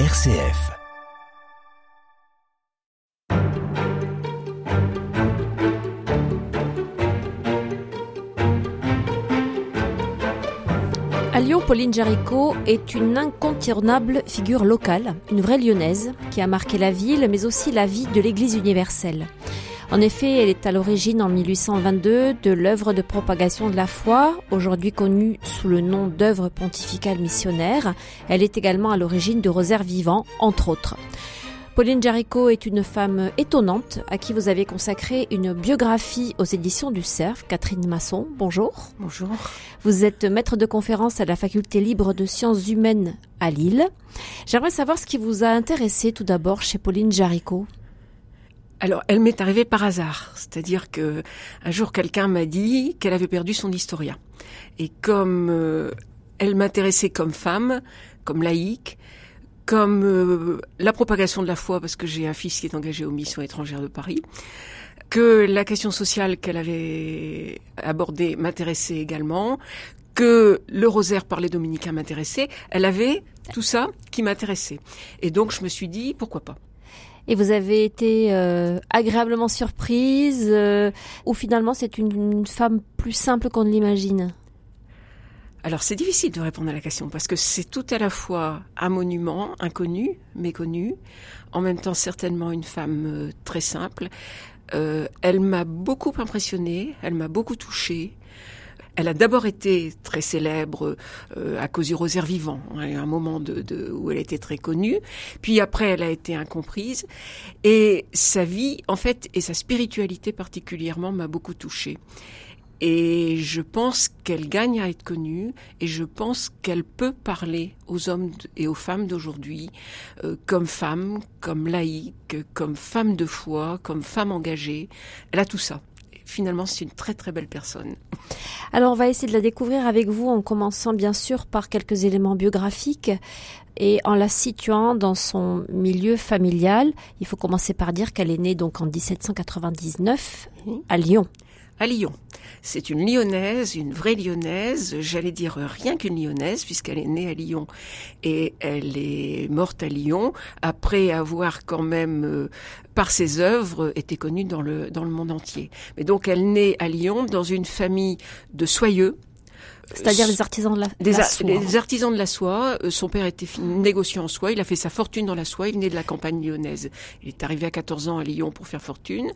RCF. À Lyon, Pauline Jaricot est une incontournable figure locale, une vraie lyonnaise qui a marqué la ville mais aussi la vie de l'Église universelle. En effet, elle est à l'origine en 1822 de l'œuvre de propagation de la foi, aujourd'hui connue sous le nom d'œuvre pontificale missionnaire. Elle est également à l'origine de Rosaire vivant, entre autres. Pauline Jaricot est une femme étonnante à qui vous avez consacré une biographie aux éditions du CERF. Catherine Masson, bonjour. Bonjour. Vous êtes maître de conférence à la faculté libre de sciences humaines à Lille. J'aimerais savoir ce qui vous a intéressé tout d'abord chez Pauline Jaricot. Alors, elle m'est arrivée par hasard, c'est-à-dire que un jour quelqu'un m'a dit qu'elle avait perdu son historia. Et comme euh, elle m'intéressait comme femme, comme laïque, comme euh, la propagation de la foi, parce que j'ai un fils qui est engagé aux missions étrangères de Paris, que la question sociale qu'elle avait abordée m'intéressait également, que le rosaire par les dominicains m'intéressait, elle avait tout ça qui m'intéressait. Et donc je me suis dit, pourquoi pas? Et vous avez été euh, agréablement surprise euh, ou finalement c'est une, femme plus simple qu'on ne l'imagine? Alors c'est difficile de répondre à la question parce que c'est tout à la fois un monument inconnu, méconnu, en même temps certainement une femme euh, très simple. Elle m'a beaucoup impressionnée, elle m'a beaucoup touchée. Elle a d'abord été très célèbre euh, à cause du rosaire vivant, hein, un moment de, de, où elle était très connue. Puis après, elle a été incomprise. Et sa vie, en fait, et sa spiritualité particulièrement, m'a beaucoup touchée. Et je pense qu'elle gagne à être connue et je pense qu'elle peut parler aux hommes et aux femmes d'aujourd'hui euh, comme femme, comme laïque, comme femme de foi, comme femme engagée. Elle a tout ça. Finalement, c'est une très très belle personne. Alors, on va essayer de la découvrir avec vous en commençant bien sûr par quelques éléments biographiques et en la situant dans son milieu familial. Il faut commencer par dire qu'elle est née donc en 1799 à Lyon à Lyon. C'est une lyonnaise, une vraie lyonnaise, j'allais dire rien qu'une lyonnaise puisqu'elle est née à Lyon et elle est morte à Lyon après avoir quand même euh, par ses œuvres été connue dans le dans le monde entier. Mais donc elle naît à Lyon dans une famille de soyeux c'est-à-dire les artisans de la, des la soie. Les artisans de la soie. Euh, son père était négociant en soie. Il a fait sa fortune dans la soie. Il venait de la campagne lyonnaise. Il est arrivé à 14 ans à Lyon pour faire fortune.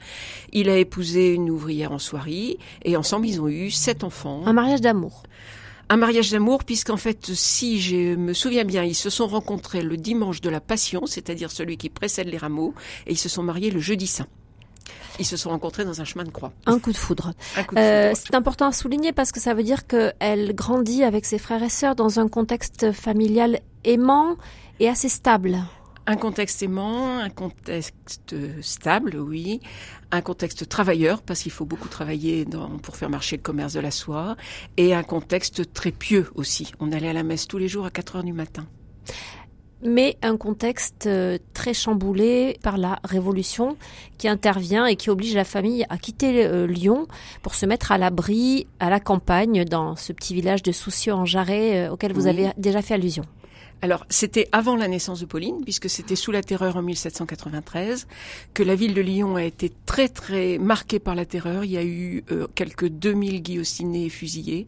Il a épousé une ouvrière en soierie. Et ensemble, ils ont eu sept enfants. Un mariage d'amour un mariage d'amour, puisqu'en fait, si je me souviens bien, ils se sont rencontrés le dimanche de la Passion, c'est-à-dire celui qui précède les rameaux, et ils se sont mariés le jeudi saint. Ils se sont rencontrés dans un chemin de croix. Un coup de foudre. Euh, c'est important à souligner parce que ça veut dire qu'elle grandit avec ses frères et sœurs dans un contexte familial aimant et assez stable. Un contexte aimant, un contexte stable, oui, un contexte travailleur, parce qu'il faut beaucoup travailler dans, pour faire marcher le commerce de la soie, et un contexte très pieux aussi. On allait à la messe tous les jours à 4 heures du matin mais un contexte euh, très chamboulé par la Révolution qui intervient et qui oblige la famille à quitter euh, Lyon pour se mettre à l'abri à la campagne dans ce petit village de Soucieux en Jarret euh, auquel vous oui. avez déjà fait allusion. Alors, c'était avant la naissance de Pauline, puisque c'était sous la terreur en 1793, que la ville de Lyon a été très très marquée par la terreur. Il y a eu euh, quelques 2000 guillotinés et fusillés.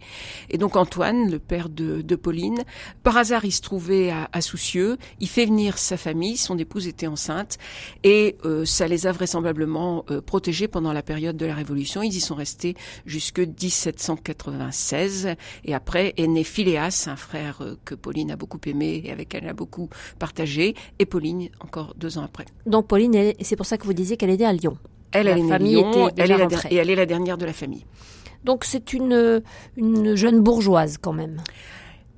Et donc Antoine, le père de, de Pauline, par hasard, il se trouvait à, à, Soucieux. Il fait venir sa famille, son épouse était enceinte, et euh, ça les a vraisemblablement euh, protégés pendant la période de la Révolution. Ils y sont restés jusque 1796. Et après est né Phileas, un frère euh, que Pauline a beaucoup aimé et avec elle a beaucoup partagé, et Pauline encore deux ans après. Donc Pauline, elle, c'est pour ça que vous disiez qu'elle était à Lyon. Elle, la elle est née à Lyon, elle est la, et elle est la dernière de la famille. Donc c'est une, une jeune bourgeoise quand même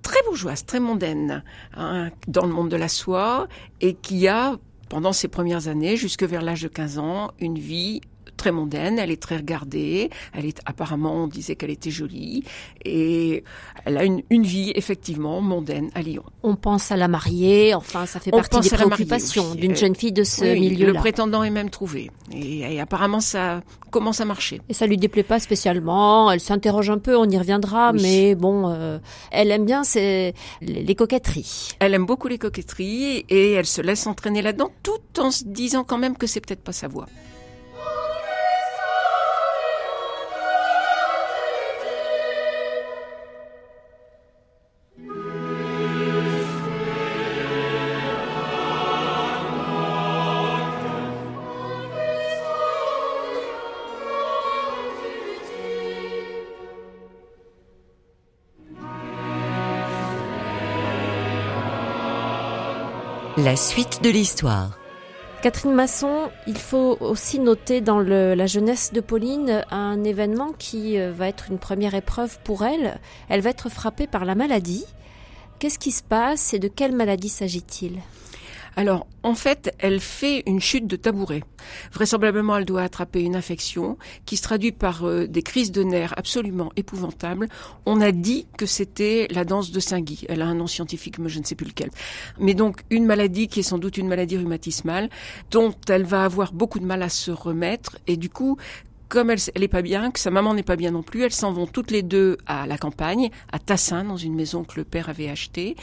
très bourgeoise, très mondaine, hein, dans le monde de la soie, et qui a, pendant ses premières années, jusque vers l'âge de 15 ans, une vie très mondaine, elle est très regardée, elle est apparemment, on disait qu'elle était jolie, et elle a une, une, vie effectivement mondaine à Lyon. On pense à la marier, enfin ça fait partie des préoccupations d'une jeune fille de ce milieu-là. Le prétendant est même trouvé, et, apparemment ça commence à marcher. Et ça lui déplaît pas spécialement, elle s'interroge un peu, on y reviendra, mais bon, euh, elle aime bien les, les coquetteries. Elle aime beaucoup les coquetteries, et elle se laisse entraîner là-dedans, tout en se disant quand même que c'est peut-être pas sa voix. La suite de l'histoire. Catherine Masson, il faut aussi noter dans la jeunesse de Pauline un événement qui euh, va être une première épreuve pour elle. Elle va être frappée par la maladie. Qu'est-ce qui se passe et de quelle maladie s'agit-il? Alors, en fait, elle fait une chute de tabouret. Vraisemblablement, elle doit attraper une infection qui se traduit par euh, des crises de nerfs absolument épouvantables. On a dit que c'était la danse de Saint-Guy. Elle a un nom scientifique, mais je ne sais plus lequel. Mais donc, une maladie qui est sans doute une maladie rhumatismale, dont elle va avoir beaucoup de mal à se remettre. Et du coup, comme elle, elle est pas bien, que sa maman n'est pas bien non plus, elles s'en vont toutes les deux à la campagne, à Tassin, dans une maison que le père avait achetée.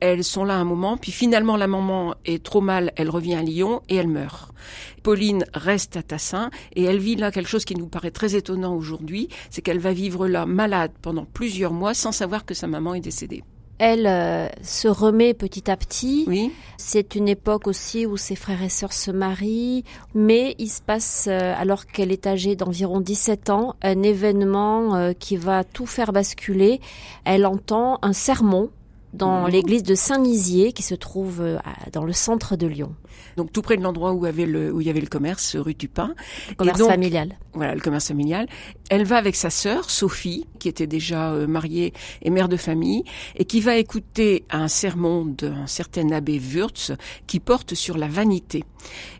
Elles sont là un moment, puis finalement la maman est trop mal, elle revient à Lyon et elle meurt. Pauline reste à Tassin et elle vit là quelque chose qui nous paraît très étonnant aujourd'hui, c'est qu'elle va vivre là malade pendant plusieurs mois sans savoir que sa maman est décédée elle euh, se remet petit à petit. Oui. C'est une époque aussi où ses frères et sœurs se marient, mais il se passe, euh, alors qu'elle est âgée d'environ 17 ans, un événement euh, qui va tout faire basculer. Elle entend un sermon dans mhm. l'église de Saint-Nizier qui se trouve dans le centre de Lyon donc tout près de l'endroit où, avait le, où il y avait le commerce, rue du Pain. Le commerce familial. Voilà, le commerce familial. Elle va avec sa sœur, Sophie, qui était déjà euh, mariée et mère de famille, et qui va écouter un sermon d'un certain abbé Wurtz qui porte sur la vanité.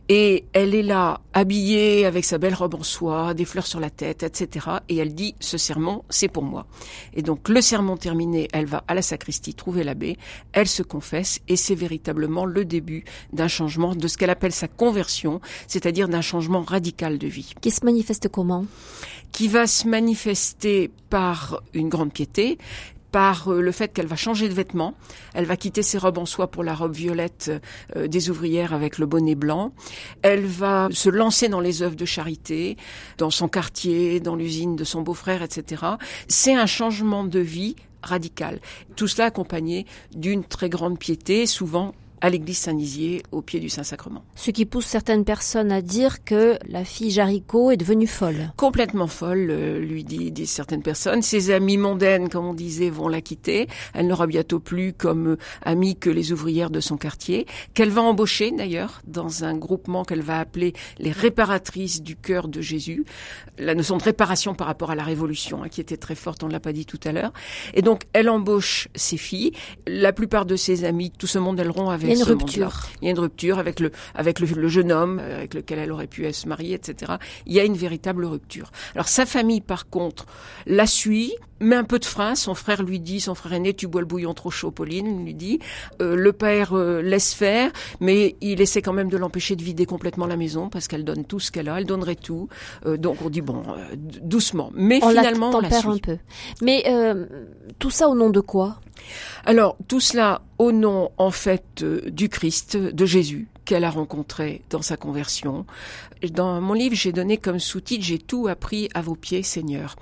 Et elle est là, habillée avec sa belle robe en soie, des fleurs sur la tête, etc. Et elle dit, ce sermon, c'est pour moi. Et donc, le sermon terminé, elle va à la sacristie trouver l'abbé, elle se confesse, et c'est véritablement le début d'un changement, de ce qu'elle appelle sa conversion, c'est-à-dire d'un changement radical de vie. Qui se manifeste comment? Qui va se manifester par une grande piété, par euh, le fait qu'elle va changer de vêtements. Elle va quitter ses robes en soie pour la robe violette euh, des ouvrières avec le bonnet blanc. Elle va se lancer dans les œuvres de charité, dans son quartier, dans l'usine de son beau-frère, etc. C'est un changement de vie radical. Tout cela accompagné d'une très grande piété, souvent à l'église Saint-Nizier, au pied du Saint-Sacrement. Ce qui pousse certaines personnes à dire que la fille Jaricot est devenue folle. Complètement folle, euh, lui dit, disent certaines personnes. Ses amies mondaines, comme on disait, vont la quitter. Elle n'aura bientôt plus comme euh, amie que les ouvrières de son quartier, qu'elle va embaucher d'ailleurs dans un groupement qu'elle va appeler les réparatrices du cœur de Jésus. La notion de réparation par rapport à la Révolution, hein, qui était très forte, on ne l'a pas dit tout à l'heure. Et donc, elle embauche ses filles. La plupart de ses amis, tout ce monde, elle rompt avec il y a une rupture. Il y a une rupture avec le avec le, jeune homme euh, avec lequel elle aurait pu se marier, etc. Il y a une véritable rupture. Alors sa famille, par contre, la suit, met un peu de frein. Son frère lui dit, son frère aîné, tu bois le bouillon trop chaud, Pauline, lui dit. Euh, le père euh, laisse faire, mais il essaie quand même de l'empêcher de vider complètement la maison parce qu'elle donne tout ce qu'elle a, elle donnerait tout. donc on dit bon, doucement. Mais finalement, on la suit. un peu. Mais tout ça au nom de quoi? Alors, tout cela au nom, en fait, euh, du Christ, de Jésus, qu'elle a rencontré dans sa conversion. Dans mon livre, j'ai donné comme sous-titre J'ai tout appris à vos pieds, Seigneur.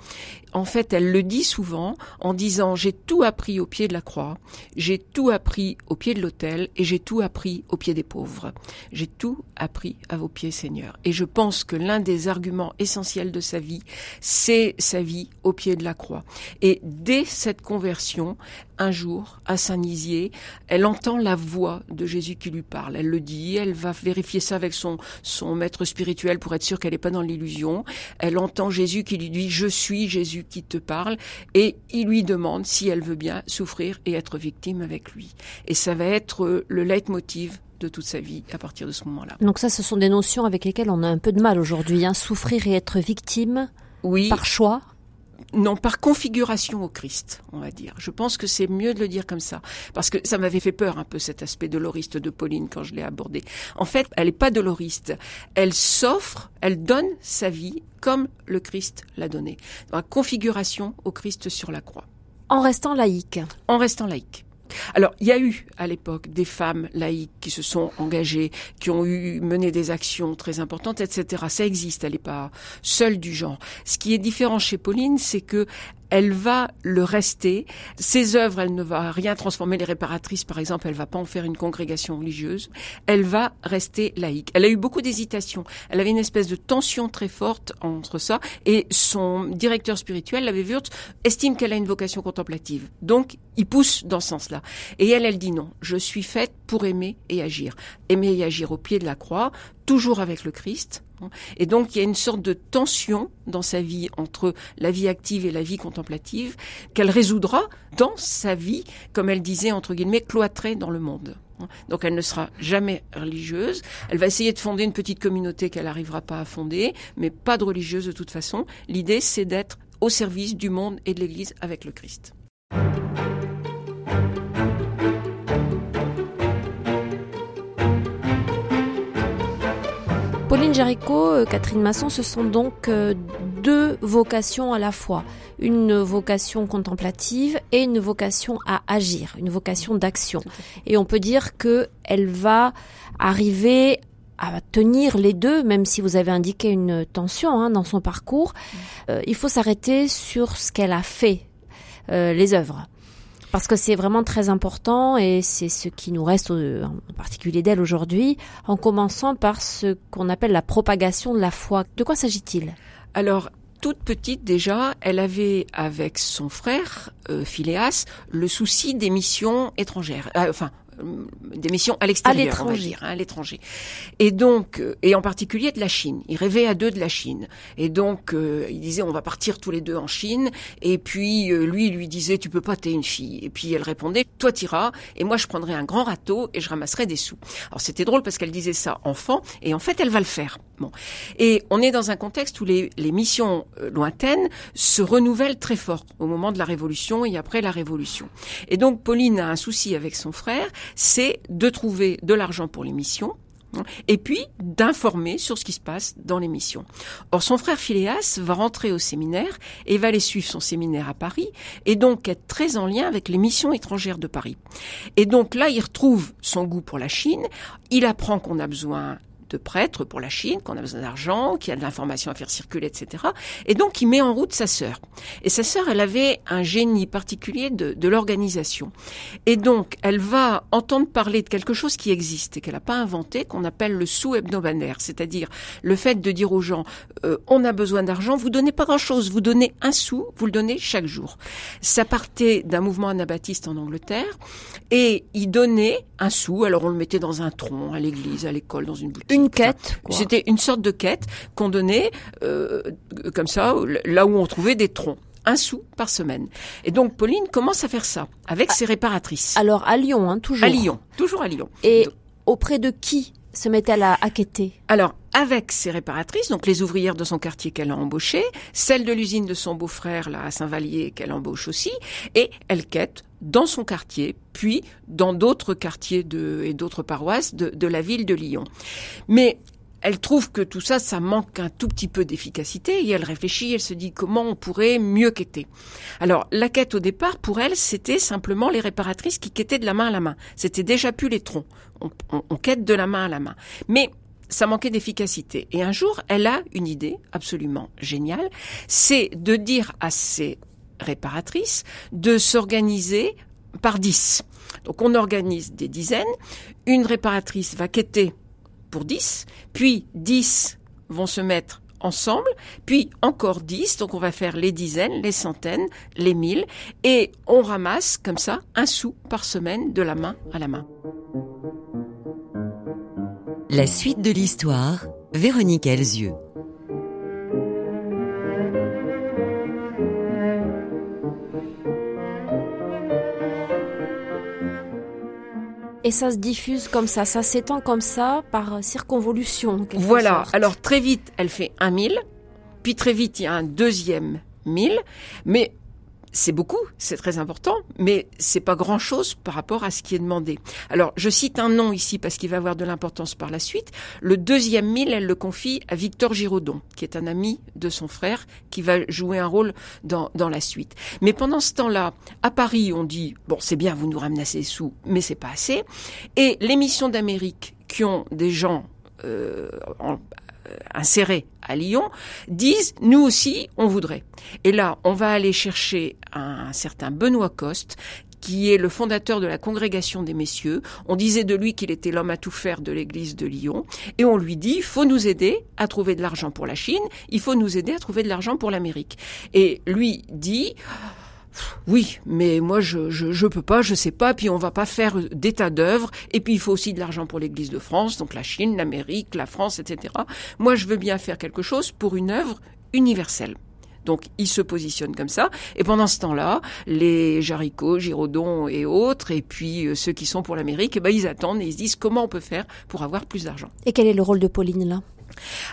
En fait, elle le dit souvent en disant J'ai tout appris au pied de la croix, j'ai tout appris au pied de l'autel et j'ai tout appris au pied des pauvres. J'ai tout appris à vos pieds, Seigneur. Et je pense que l'un des arguments essentiels de sa vie, c'est sa vie au pied de la croix. Et dès cette conversion, un jour, à Saint-Nizier, elle entend la voix de Jésus qui lui parle. Elle le dit, elle va vérifier ça avec son, son maître spirituel pour être sûre qu'elle n'est pas dans l'illusion. Elle entend Jésus qui lui dit, je suis Jésus qui te parle, et il lui demande si elle veut bien souffrir et être victime avec lui. Et ça va être le leitmotiv de toute sa vie à partir de ce moment-là. Donc ça, ce sont des notions avec lesquelles on a un peu de mal aujourd'hui. Hein. Souffrir et être victime oui. par choix non, par configuration au Christ, on va dire. Je pense que c'est mieux de le dire comme ça, parce que ça m'avait fait peur un peu cet aspect doloriste de Pauline quand je l'ai abordé. En fait, elle n'est pas doloriste, elle s'offre, elle donne sa vie comme le Christ l'a donné, dans la configuration au Christ sur la croix. En restant laïque. En restant laïque. Alors, il y a eu à l'époque des femmes laïques qui se sont engagées, qui ont eu mené des actions très importantes, etc. Ça existe, elle n'est pas seule du genre. Ce qui est différent chez Pauline, c'est que elle va le rester. Ses œuvres, elle ne va rien transformer. Les réparatrices, par exemple, elle va pas en faire une congrégation religieuse. Elle va rester laïque. Elle a eu beaucoup d'hésitations. Elle avait une espèce de tension très forte entre ça. Et son directeur spirituel, l'abbé Wurtz, estime qu'elle a une vocation contemplative. Donc, il pousse dans ce sens-là. Et elle, elle dit non. Je suis faite pour aimer et agir. Aimer et agir au pied de la croix, toujours avec le Christ, et donc il y a une sorte de tension dans sa vie entre la vie active et la vie contemplative qu'elle résoudra dans sa vie, comme elle disait entre guillemets, cloîtrée dans le monde. Donc elle ne sera jamais religieuse. Elle va essayer de fonder une petite communauté qu'elle n'arrivera pas à fonder, mais pas de religieuse de toute façon. L'idée, c'est d'être au service du monde et de l'Église avec le Christ. Pauline Jaricot, euh, Catherine Masson, ce sont donc euh, deux vocations à la fois. Une vocation contemplative et une vocation à agir, une vocation d'action. Et on peut dire que elle va arriver à tenir les deux, même si vous avez indiqué une tension hein, dans son parcours. Mm. Euh, il faut s'arrêter sur ce qu'elle a fait, les œuvres parce que c'est vraiment très important et c'est ce qui nous reste en particulier d'elle aujourd'hui, en commençant par ce qu'on appelle la propagation de la foi. De quoi s'agit-il? Alors, toute petite déjà, elle avait avec son frère euh, Phileas le souci des missions étrangères, euh, enfin euh, des missions à l'extérieur, va dire, hein, à l'étranger. Et donc, euh, et en particulier de la Chine. Il rêvait à deux de la Chine. Et donc, euh, il disait, on va partir tous les deux en Chine. Et puis, lui, il lui disait, tu peux pas, t'es une fille. Et puis, elle répondait, toi, t'iras. Et moi, je prendrai un grand râteau et je ramasserai des sous. Alors, c'était drôle parce qu'elle disait ça enfant. Et en fait, elle va le faire. Et on est dans un contexte où les, les missions lointaines se renouvellent très fort au moment de la Révolution et après la Révolution. Et donc, Pauline a un souci avec son frère c'est de trouver de l'argent pour les missions, hein, et puis d'informer sur ce qui se passe dans les missions. Or, son frère Phileas va rentrer au séminaire et va aller suivre son séminaire à Paris et donc être très en lien avec les missions étrangères de Paris. Et donc là, il retrouve son goût pour la Chine, il apprend qu'on a besoin de prêtres pour la Chine, qu'on a besoin d'argent, qu'il y a de l'information à faire circuler, etc. Et donc, il met en route sa sœur. Et sa sœur, elle avait un génie particulier de, de l'organisation. Et donc, elle va entendre parler de quelque chose qui existe et qu'elle n'a pas inventé, qu'on appelle le sous hebdomadaire, c'est-à-dire le fait de dire aux gens, euh, on a besoin d'argent, vous donnez pas grand-chose, vous donnez un sou, vous le donnez chaque jour. Ça partait d'un mouvement anabaptiste en Angleterre, et il donnait un sou, alors on le mettait dans un tronc, à l'église, à l'école, dans une boutique une quête. C'était une sorte de quête qu'on donnait euh, comme ça, là où on trouvait des troncs un sou par semaine. Et donc Pauline commence à faire ça avec ah. ses réparatrices. Alors à Lyon, hein, toujours. À Lyon, toujours à Lyon. Et auprès de qui se met-elle à, à quêter? Alors avec ses réparatrices, donc les ouvrières de son quartier qu'elle a embauchées, celles de l'usine de son beau-frère là à Saint-Vallier qu'elle embauche aussi, et elle quête dans son quartier, puis dans d'autres quartiers de, et d'autres paroisses de, de la ville de Lyon. Mais elle trouve que tout ça, ça manque un tout petit peu d'efficacité et elle réfléchit, elle se dit comment on pourrait mieux quêter. Alors, la quête au départ, pour elle, c'était simplement les réparatrices qui quêtaient de la main à la main. C'était déjà plus les troncs. On, on quête de la main à la main. Mais ça manquait d'efficacité. Et un jour, elle a une idée absolument géniale, c'est de dire à ses réparatrices de s'organiser par dix. Donc on organise des dizaines, une réparatrice va quêter pour dix, puis dix vont se mettre ensemble, puis encore dix, donc on va faire les dizaines, les centaines, les mille, et on ramasse comme ça un sou par semaine de la main à la main. La suite de l'histoire, Véronique Elzieux. Et ça se diffuse comme ça, ça s'étend comme ça par circonvolution. Voilà, alors très vite elle fait un mille, puis très vite il y a un deuxième mille, mais c'est beaucoup, c'est très important, mais c'est pas grand chose par rapport à ce qui est demandé. Alors, je cite un nom ici parce qu'il va avoir de l'importance par la suite. Le deuxième mille, elle le confie à Victor Giraudon, qui est un ami de son frère, qui va jouer un rôle dans, dans la suite. Mais pendant ce temps-là, à Paris, on dit, bon, c'est bien, vous nous ramenez assez sous, mais c'est pas assez. Et les missions d'Amérique qui ont des gens euh, en, insérés à Lyon, disent nous aussi on voudrait. Et là, on va aller chercher un certain Benoît Coste qui est le fondateur de la congrégation des messieurs. On disait de lui qu'il était l'homme à tout faire de l'église de Lyon. Et on lui dit, faut nous aider à trouver de l'argent pour la Chine, il faut nous aider à trouver de l'argent pour l'Amérique. Et lui dit, oui, mais moi je, je, je peux pas, je sais pas, puis on va pas faire d'état d'œuvre, et puis il faut aussi de l'argent pour l'Église de France, donc la Chine, l'Amérique, la France, etc. Moi je veux bien faire quelque chose pour une œuvre universelle. Donc il se positionne comme ça. Et pendant ce temps-là, les Jaricot, Giraudon et autres, et puis euh, ceux qui sont pour l'Amérique, eh ben, ils attendent et ils se disent comment on peut faire pour avoir plus d'argent. Et quel est le rôle de Pauline là?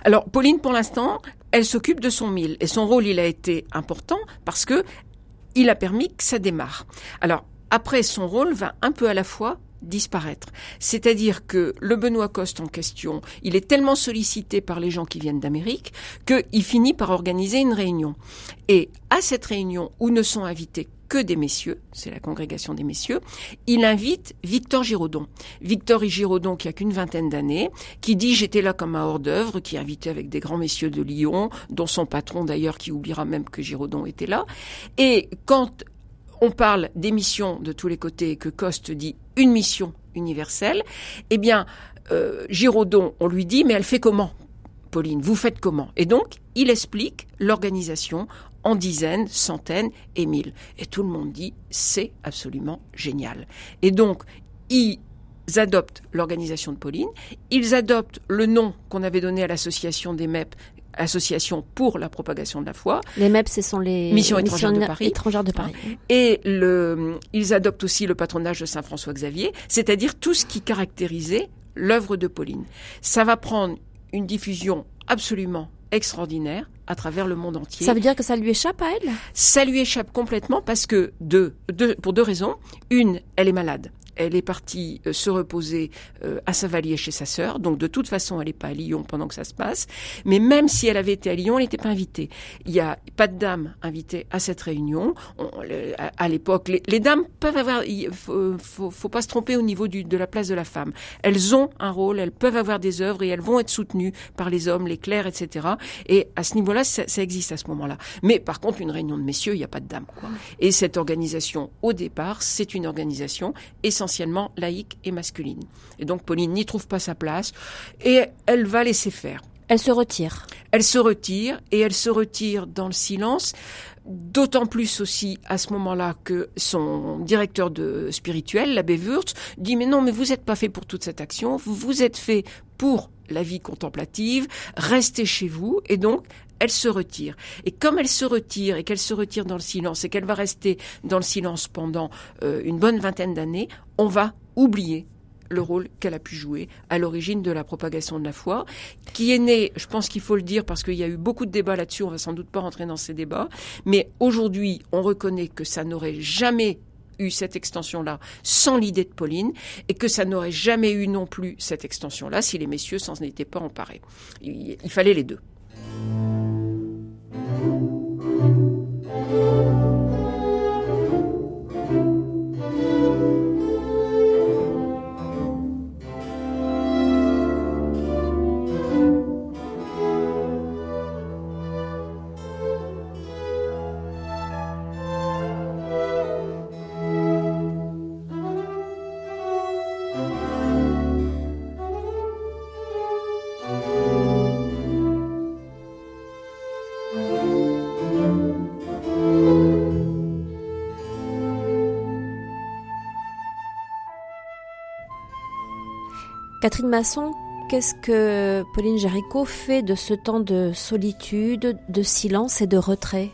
Alors Pauline, pour l'instant, elle s'occupe de son mille et son rôle, il a été important parce que il a permis que ça démarre. Alors, après, son rôle va un peu à la fois disparaître. C'est-à-dire que le Benoît Coste en question, il est tellement sollicité par les gens qui viennent d'Amérique qu'il finit par organiser une réunion. Et à cette réunion où ne sont invités que des messieurs, c'est la congrégation des messieurs, il invite Victor Giraudon. Victor Giraudon qui a qu'une vingtaine d'années, qui dit j'étais là comme un hors-d'œuvre, qui est invité avec des grands messieurs de Lyon, dont son patron d'ailleurs qui oubliera même que Giraudon était là. Et quand on parle des missions de tous les côtés et que Coste dit une mission universelle, eh bien, euh, Giraudon, on lui dit, mais elle fait comment Pauline, vous faites comment? Et donc, il explique l'organisation en dizaines, centaines et mille. Et tout le monde dit, c'est absolument génial. Et donc, ils adoptent l'organisation de Pauline, ils adoptent le nom qu'on avait donné à l'association des MEP, Association pour la propagation de la foi. Les MEP, ce sont les missions étrangères de Paris. Étrangères de Paris. Et le, ils adoptent aussi le patronage de Saint François Xavier, c'est-à-dire tout ce qui caractérisait l'œuvre de Pauline. Ça va prendre une diffusion absolument extraordinaire à travers le monde entier. Ça veut dire que ça lui échappe à elle? Ça lui échappe complètement parce que deux, deux, pour deux raisons. Une, elle est malade elle est partie euh, se reposer euh, à Savalier chez sa sœur. Donc de toute façon, elle n'est pas à Lyon pendant que ça se passe. Mais même si elle avait été à Lyon, elle n'était pas invitée. Il n'y a pas de dames invitées à cette réunion. à, l'époque, les, dames peuvent avoir. Il faut, faut, pas se tromper au niveau du, de la place de la femme. Elles ont un rôle, elles peuvent avoir des œuvres et elles vont être soutenues par les hommes, les clercs, etc. Et à ce niveau-là, ça, ça, existe à ce moment-là. Mais par contre, une réunion de messieurs, il n'y a pas de dames. Quoi. Et cette organisation, au départ, c'est une organisation essentielle essentiellement laïque et masculine. Et donc Pauline n'y trouve pas sa place et elle va laisser faire. Elle se retire. Elle se retire et elle se retire dans le silence. D'autant plus aussi à ce moment-là que son directeur de spirituel, l'abbé Wurtz, dit mais non, mais vous n'êtes pas fait pour toute cette action, vous êtes fait pour la vie contemplative, restez chez vous, et donc elle se retire. Et comme elle se retire et qu'elle se retire dans le silence et qu'elle va rester dans le silence pendant euh, une bonne vingtaine d'années, on va oublier le rôle qu'elle a pu jouer à l'origine de la propagation de la foi, qui est né, je pense qu'il faut le dire parce qu'il y a eu beaucoup de débats là-dessus, on va sans doute pas rentrer dans ces débats, mais aujourd'hui on reconnaît que ça n'aurait jamais eu cette extension-là sans l'idée de Pauline et que ça n'aurait jamais eu non plus cette extension-là si les messieurs s'en étaient pas emparés. il fallait les deux. thank you. Catherine Masson, qu'est-ce que Pauline Jaricot fait de ce temps de solitude, de silence et de retrait?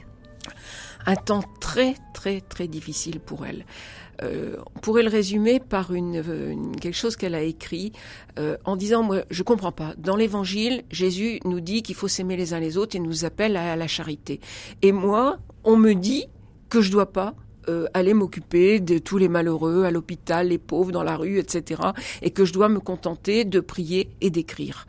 Un temps très très très difficile pour elle. Euh, on pourrait le résumer par quelque chose qu'elle a écrit en disant moi je comprends pas. Dans l'Évangile, Jésus nous dit qu'il faut s'aimer les uns les autres et nous appelle à la charité. Et moi, on me dit que je dois pas euh, aller m'occuper de tous les malheureux à l'hôpital, les pauvres dans la rue, etc. Et que je dois me contenter de prier et d'écrire.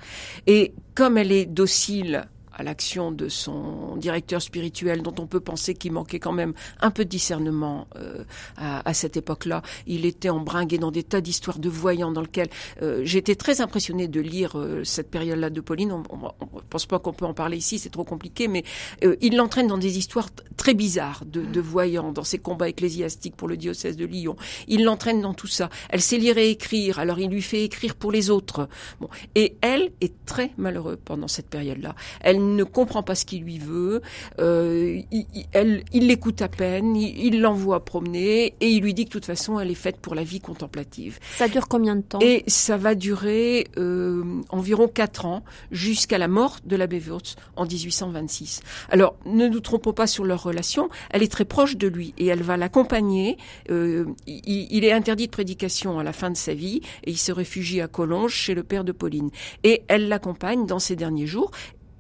Et comme elle est docile à l'action de son directeur spirituel, dont on peut penser qu'il manquait quand même un peu de discernement euh, à, à, cette époque-là. Il était embringué dans des tas d'histoires de voyants dans lesquels euh, j'étais très impressionnée de lire euh, cette période-là de Pauline. On ne pense pas qu'on peut en parler ici, c'est trop compliqué, mais euh, il l'entraîne dans des histoires très bizarres de, de, voyants, dans ses combats ecclésiastiques pour le diocèse de Lyon. Il l'entraîne dans tout ça. Elle sait lire et écrire, alors il lui fait écrire pour les autres. Bon. Et elle est très malheureuse pendant cette période-là. Elle ne comprend pas ce qu'il lui veut, euh, il, l'écoute à peine, il l'envoie promener et il lui dit que de toute façon elle est faite pour la vie contemplative. Ça dure combien de temps? Et ça va durer euh, environ quatre ans jusqu'à la mort de l'abbé Wurtz en 1826. Alors ne nous trompons pas sur leur relation, elle est très proche de lui et elle va l'accompagner. Euh, il, il est interdit de prédication à la fin de sa vie et il se réfugie à Collonges chez le père de Pauline. Et elle l'accompagne dans ses derniers jours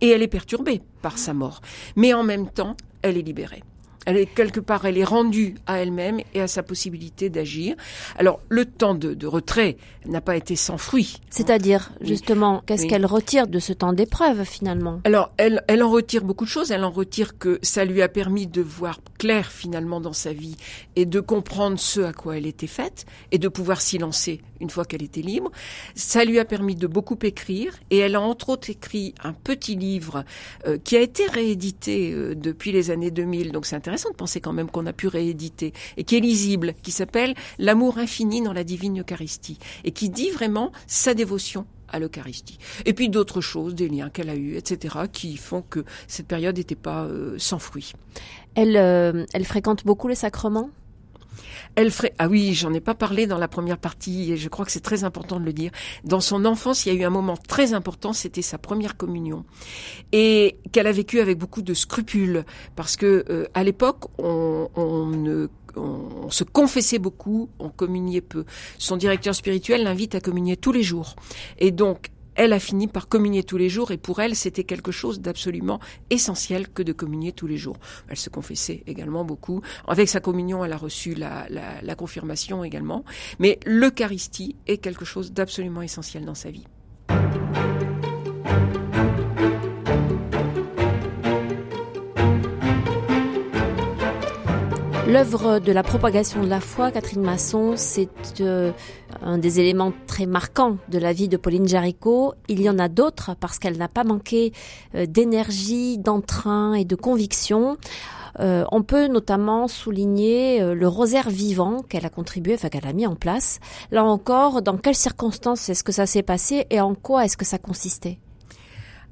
et elle est perturbée par sa mort. Mais en même temps, elle est libérée. Elle est quelque part, elle est rendue à elle-même et à sa possibilité d'agir. Alors le temps de, retrait n'a pas été sans fruit. C'est-à-dire justement, qu'est-ce qu'elle retire de ce temps d'épreuve finalement? Alors elle, elle en retire beaucoup de choses. Elle en retire que ça lui a permis de voir clair finalement dans sa vie et de comprendre ce à quoi elle était faite et de pouvoir s'y lancer une fois qu'elle était libre. Ça lui a permis de beaucoup écrire et elle a entre autres écrit un petit livre euh, qui a été réédité euh, depuis les années 2000. Donc c'est intéressant de penser quand même qu'on a pu rééditer et qui est lisible, qui s'appelle L'amour infini dans la divine Eucharistie et qui dit vraiment sa dévotion à l'Eucharistie. Et puis d'autres choses, des liens qu'elle a eus, etc., qui font que cette période n'était pas euh, sans fruit. Elle, elle fréquente beaucoup les sacrements? Elle ferait, ah oui, j'en ai pas parlé dans la première partie et je crois que c'est très important de le dire. Dans son enfance, il y a eu un moment très important, c'était sa première communion et qu'elle a vécu avec beaucoup de scrupules parce que euh, à l'époque, on, on on se confessait beaucoup, on communiait peu. Son directeur spirituel l'invite à communier tous les jours. Et donc, elle a fini par communier tous les jours et pour elle, c'était quelque chose d'absolument essentiel que de communier tous les jours. Elle se confessait également beaucoup. Avec sa communion, elle a reçu la, la confirmation également. Mais l'Eucharistie est quelque chose d'absolument essentiel dans sa vie. L'œuvre de la propagation de la foi, Catherine Masson, c'est euh, un des éléments très marquants de la vie de Pauline Jaricot. Il y en a d'autres parce qu'elle n'a pas manqué euh, d'énergie, d'entrain et de conviction. Euh, on peut notamment souligner le rosaire vivant qu'elle a contribué, enfin qu'elle a mis en place. Là encore, dans quelles circonstances est-ce que ça s'est passé et en quoi est-ce que ça consistait?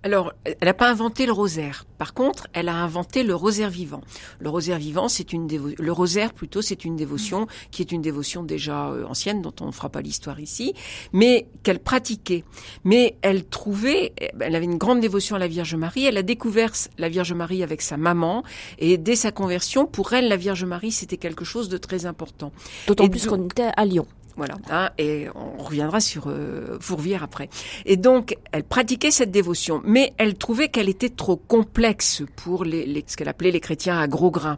Alors, elle n'a pas inventé le rosaire. Par contre, elle a inventé le rosaire vivant. Le rosaire vivant, c'est une dévo... le rosaire plutôt, c'est une dévotion qui est une dévotion déjà euh, ancienne dont on ne fera pas l'histoire ici, mais qu'elle pratiquait. Mais elle trouvait, elle avait une grande dévotion à la Vierge Marie. Elle a découvert la Vierge Marie avec sa maman et dès sa conversion, pour elle, la Vierge Marie, c'était quelque chose de très important. D'autant plus qu'on était à Lyon. Voilà, hein, et on reviendra sur euh, Fourvière après. Et donc, elle pratiquait cette dévotion, mais elle trouvait qu'elle était trop complexe pour les, ce qu'elle appelait les chrétiens à gros grains.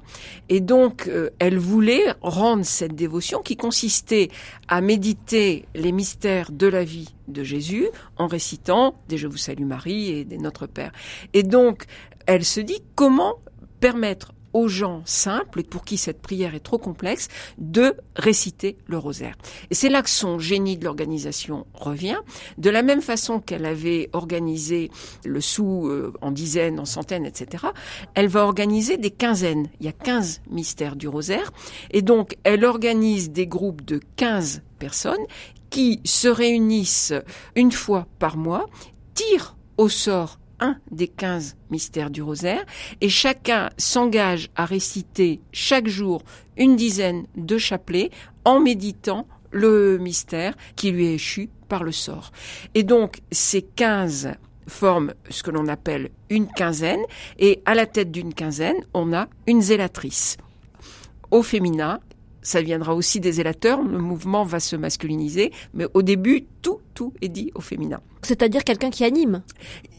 Et donc, euh, elle voulait rendre cette dévotion qui consistait à méditer les mystères de la vie de Jésus en récitant des Je vous salue Marie et des Notre Père. Et donc, elle se dit comment permettre aux gens simples, pour qui cette prière est trop complexe, de réciter le rosaire. Et c'est là que son génie de l'organisation revient. De la même façon qu'elle avait organisé le sou euh, en dizaines, en centaines, etc., elle va organiser des quinzaines. Il y a 15 mystères du rosaire. Et donc, elle organise des groupes de 15 personnes qui se réunissent une fois par mois, tirent au sort un des quinze mystères du rosaire et chacun s'engage à réciter chaque jour une dizaine de chapelets en méditant le mystère qui lui est échu par le sort. Et donc ces quinze forment ce que l'on appelle une quinzaine et à la tête d'une quinzaine, on a une zélatrice au féminin ça viendra aussi des zélateurs, le mouvement va se masculiniser, mais au début, tout, tout est dit au féminin. C'est-à-dire quelqu'un qui anime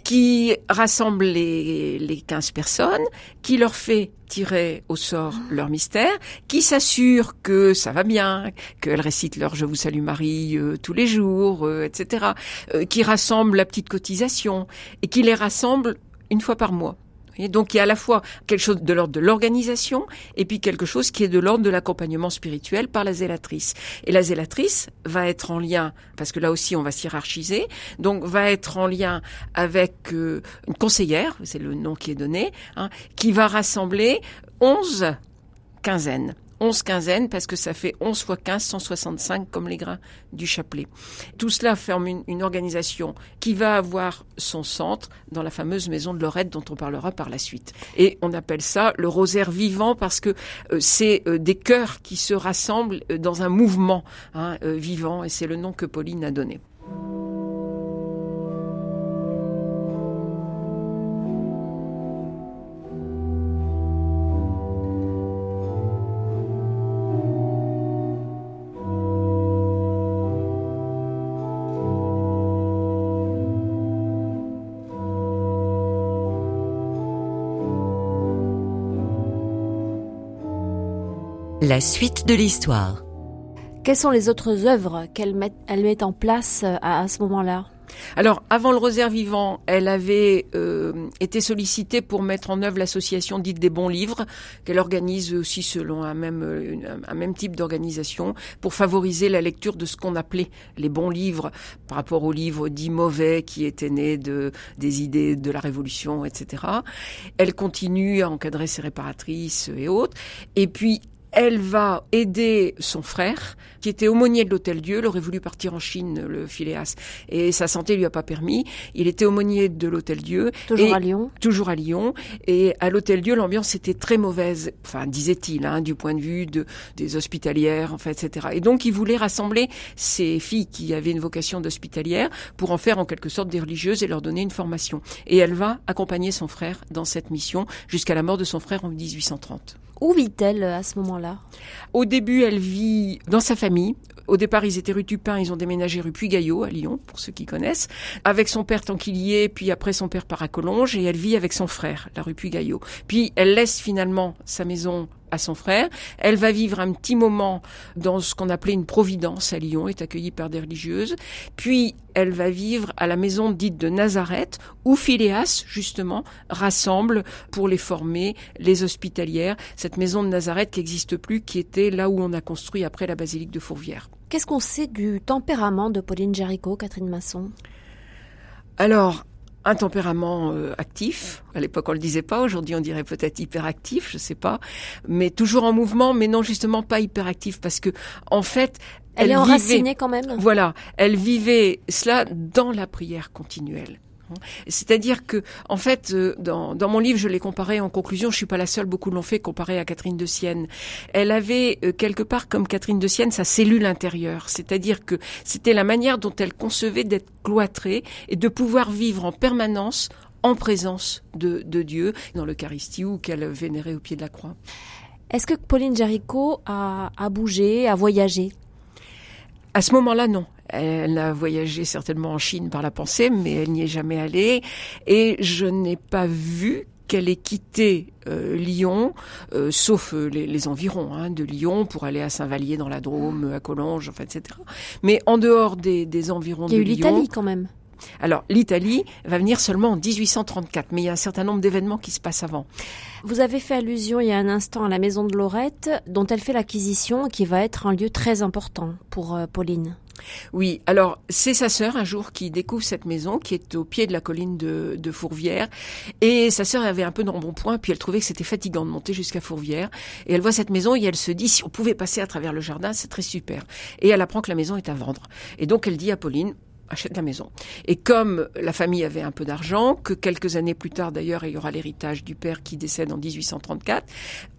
Qui rassemble les, les 15 personnes, qui leur fait tirer au sort leur mystère, qui s'assure que ça va bien, qu'elles récitent leur Je vous salue Marie euh, tous les jours, euh, etc., euh, qui rassemble la petite cotisation, et qui les rassemble une fois par mois. Donc il y a à la fois quelque chose de l'ordre de l'organisation et puis quelque chose qui est de l'ordre de l'accompagnement spirituel par la zélatrice. Et la zélatrice va être en lien, parce que là aussi on va hiérarchiser, donc va être en lien avec euh, une conseillère, c'est le nom qui est donné, hein, qui va rassembler 11 quinzaines. 11 quinzaines parce que ça fait 11 fois 15, 165 comme les grains du chapelet. Tout cela forme une, organisation qui va avoir son centre dans la fameuse maison de Lorette dont on parlera par la suite. Et on appelle ça le rosaire vivant parce que euh, c'est euh, des cœurs qui se rassemblent euh, dans un mouvement hein, vivant et c'est le nom que Pauline a donné. La suite de l'histoire. Quelles sont les autres œuvres qu'elle met, elle met en place euh, à, ce moment-là? Alors, avant le Rosaire Vivant, elle avait euh, été sollicitée pour mettre en œuvre l'association dite des bons livres, qu'elle organise aussi selon un même, un même type d'organisation, pour favoriser la lecture de ce qu'on appelait les bons livres, par rapport aux livres dits mauvais qui étaient nés de, des idées de la Révolution, etc. Elle continue à encadrer ses réparatrices et autres. Et puis, elle va aider son frère, qui était aumônier de l'Hôtel Dieu. Il aurait voulu partir en Chine, le Phileas, et sa santé lui a pas permis. Il était aumônier de l'Hôtel Dieu. Toujours à Lyon. Toujours à Lyon. Et à l'Hôtel Dieu, l'ambiance était très mauvaise, enfin disait-il, hein, du point de vue de, des hospitalières, en fait, etc. Et donc il voulait rassembler ces filles qui avaient une vocation d'hospitalière pour en faire en quelque sorte des religieuses et leur donner une formation. Et elle va accompagner son frère dans cette mission jusqu'à la mort de son frère en 1830. Où vit-elle à ce moment-là? Au début, elle vit dans sa famille. Au départ, ils étaient rue Tupin, ils ont déménagé rue Puy-Gaillot à Lyon, pour ceux qui connaissent, avec son père Tanquillier, puis après son père Paracolonge, et elle vit avec son frère, la rue Puy-Gaillot. Puis elle laisse finalement sa maison à son frère. Elle va vivre un petit moment dans ce qu'on appelait une providence à Lyon, est accueillie par des religieuses. Puis elle va vivre à la maison dite de Nazareth, où Phileas, justement, rassemble pour les former les hospitalières. Cette maison de Nazareth qui n'existe plus, qui était là où on a construit après la basilique de Fourvière. Qu'est-ce qu'on sait du tempérament de Pauline Jericho, Catherine Masson? Alors, un tempérament euh, actif. À l'époque, on le disait pas. Aujourd'hui, on dirait peut-être hyperactif, je sais pas. Mais toujours en mouvement, mais non, justement pas hyperactif parce que, en fait, elle, elle est enracinée quand même. Voilà, elle vivait cela dans la prière continuelle. C'est-à-dire que, en fait, euh, dans, mon livre, je l'ai comparé en conclusion, je suis pas la seule, beaucoup l'ont fait, comparé à Catherine de Sienne. Elle avait euh, quelque part, comme Catherine de Sienne, sa cellule intérieure. C'est-à-dire que c'était la manière dont elle concevait d'être cloîtrée et de pouvoir vivre en permanence en présence de, Dieu, dans l'Eucharistie ou qu'elle vénérait au pied de la croix. Est-ce que Pauline Jericho a, a bougé, a voyagé? À ce moment-là, non. Elle a voyagé certainement en Chine par la pensée, mais elle n'y est jamais allée. Et je n'ai pas vu qu'elle ait quitté euh, Lyon, euh, sauf euh, les, environs hein, de Lyon, pour aller à Saint-Vallier dans la Drôme, à Collonges, enfin, etc. Mais en dehors des, des environs de Lyon... Il y a eu l'Italie quand même. Alors, l'Italie va venir seulement en 1834, mais il y a un certain nombre d'événements qui se passent avant. Vous avez fait allusion il y a un instant à la maison de Lorette, dont elle fait l'acquisition, qui va être un lieu très important pour Pauline. Oui, alors c'est sa sœur un jour qui découvre cette maison qui est au pied de la colline de, de Fourvière et sa sœur avait un peu d'embonpoint puis elle trouvait que c'était fatigant de monter jusqu'à Fourvière et elle voit cette maison et elle se dit si on pouvait passer à travers le jardin c'est très super et elle apprend que la maison est à vendre et donc elle dit à Pauline achète la maison. Et comme la famille avait un peu d'argent, que quelques années plus tard d'ailleurs il y aura l'héritage du père qui décède en 1834,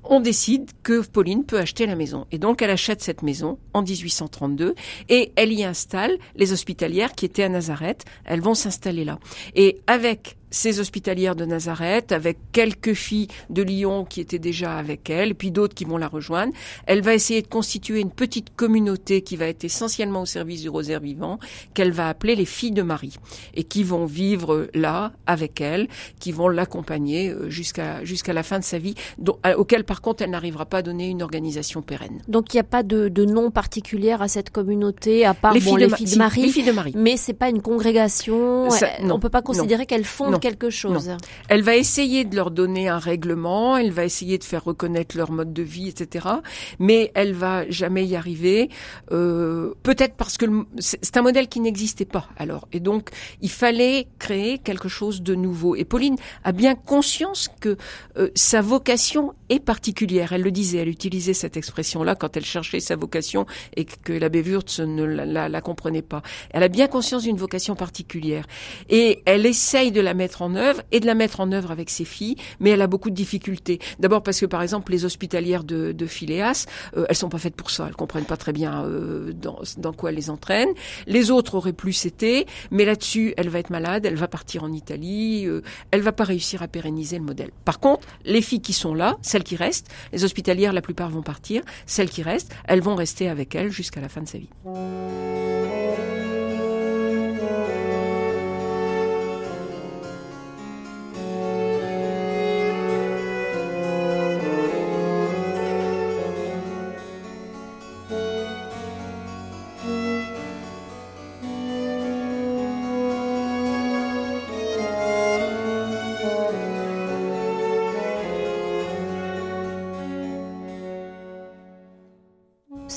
on décide que Pauline peut acheter la maison. Et donc elle achète cette maison en 1832 et elle y installe les hospitalières qui étaient à Nazareth. Elles vont s'installer là. Et avec ses hospitalières de Nazareth, avec quelques filles de Lyon qui étaient déjà avec elle, et puis d'autres qui vont la rejoindre. Elle va essayer de constituer une petite communauté qui va être essentiellement au service du rosaire vivant, qu'elle va appeler les filles de Marie, et qui vont vivre là avec elle, qui vont l'accompagner euh, jusqu'à jusqu'à la fin de sa vie, dont, auquel par contre elle n'arrivera pas à donner une organisation pérenne. Donc il n'y a pas de, de, nom particulier à cette communauté, à part les, bon, filles, les de filles de Marie. les filles de Marie. Mais c'est pas une congrégation. Ça, non, on peut pas considérer qu'elle fonde non, quelque chose. Non. Elle va essayer de leur donner un règlement, elle va essayer de faire reconnaître leur mode de vie, etc. Mais elle va jamais y arriver. Euh, Peut-être parce que c'est un modèle qui n'existait pas alors, et donc il fallait créer quelque chose de nouveau. Et Pauline a bien conscience que euh, sa vocation est particulière. Elle le disait, elle utilisait cette expression-là quand elle cherchait sa vocation et que l'abbé Wurtz ne la, la, la, comprenait pas. Elle a bien conscience d'une vocation particulière et elle essaye de la mettre en œuvre et de la mettre en œuvre avec ses filles, mais elle a beaucoup de difficultés. D'abord parce que par exemple les hospitalières de, de Phileas, euh, elles sont pas faites pour ça, elles comprennent pas très bien euh, dans, dans quoi elle les entraîne. Les autres auraient plus été, mais là-dessus elle va être malade, elle va partir en Italie, euh, elle va pas réussir à pérenniser le modèle. Par contre, les filles qui sont là, celles qui restent, les hospitalières la plupart vont partir, celles qui restent, elles vont rester avec elle jusqu'à la fin de sa vie.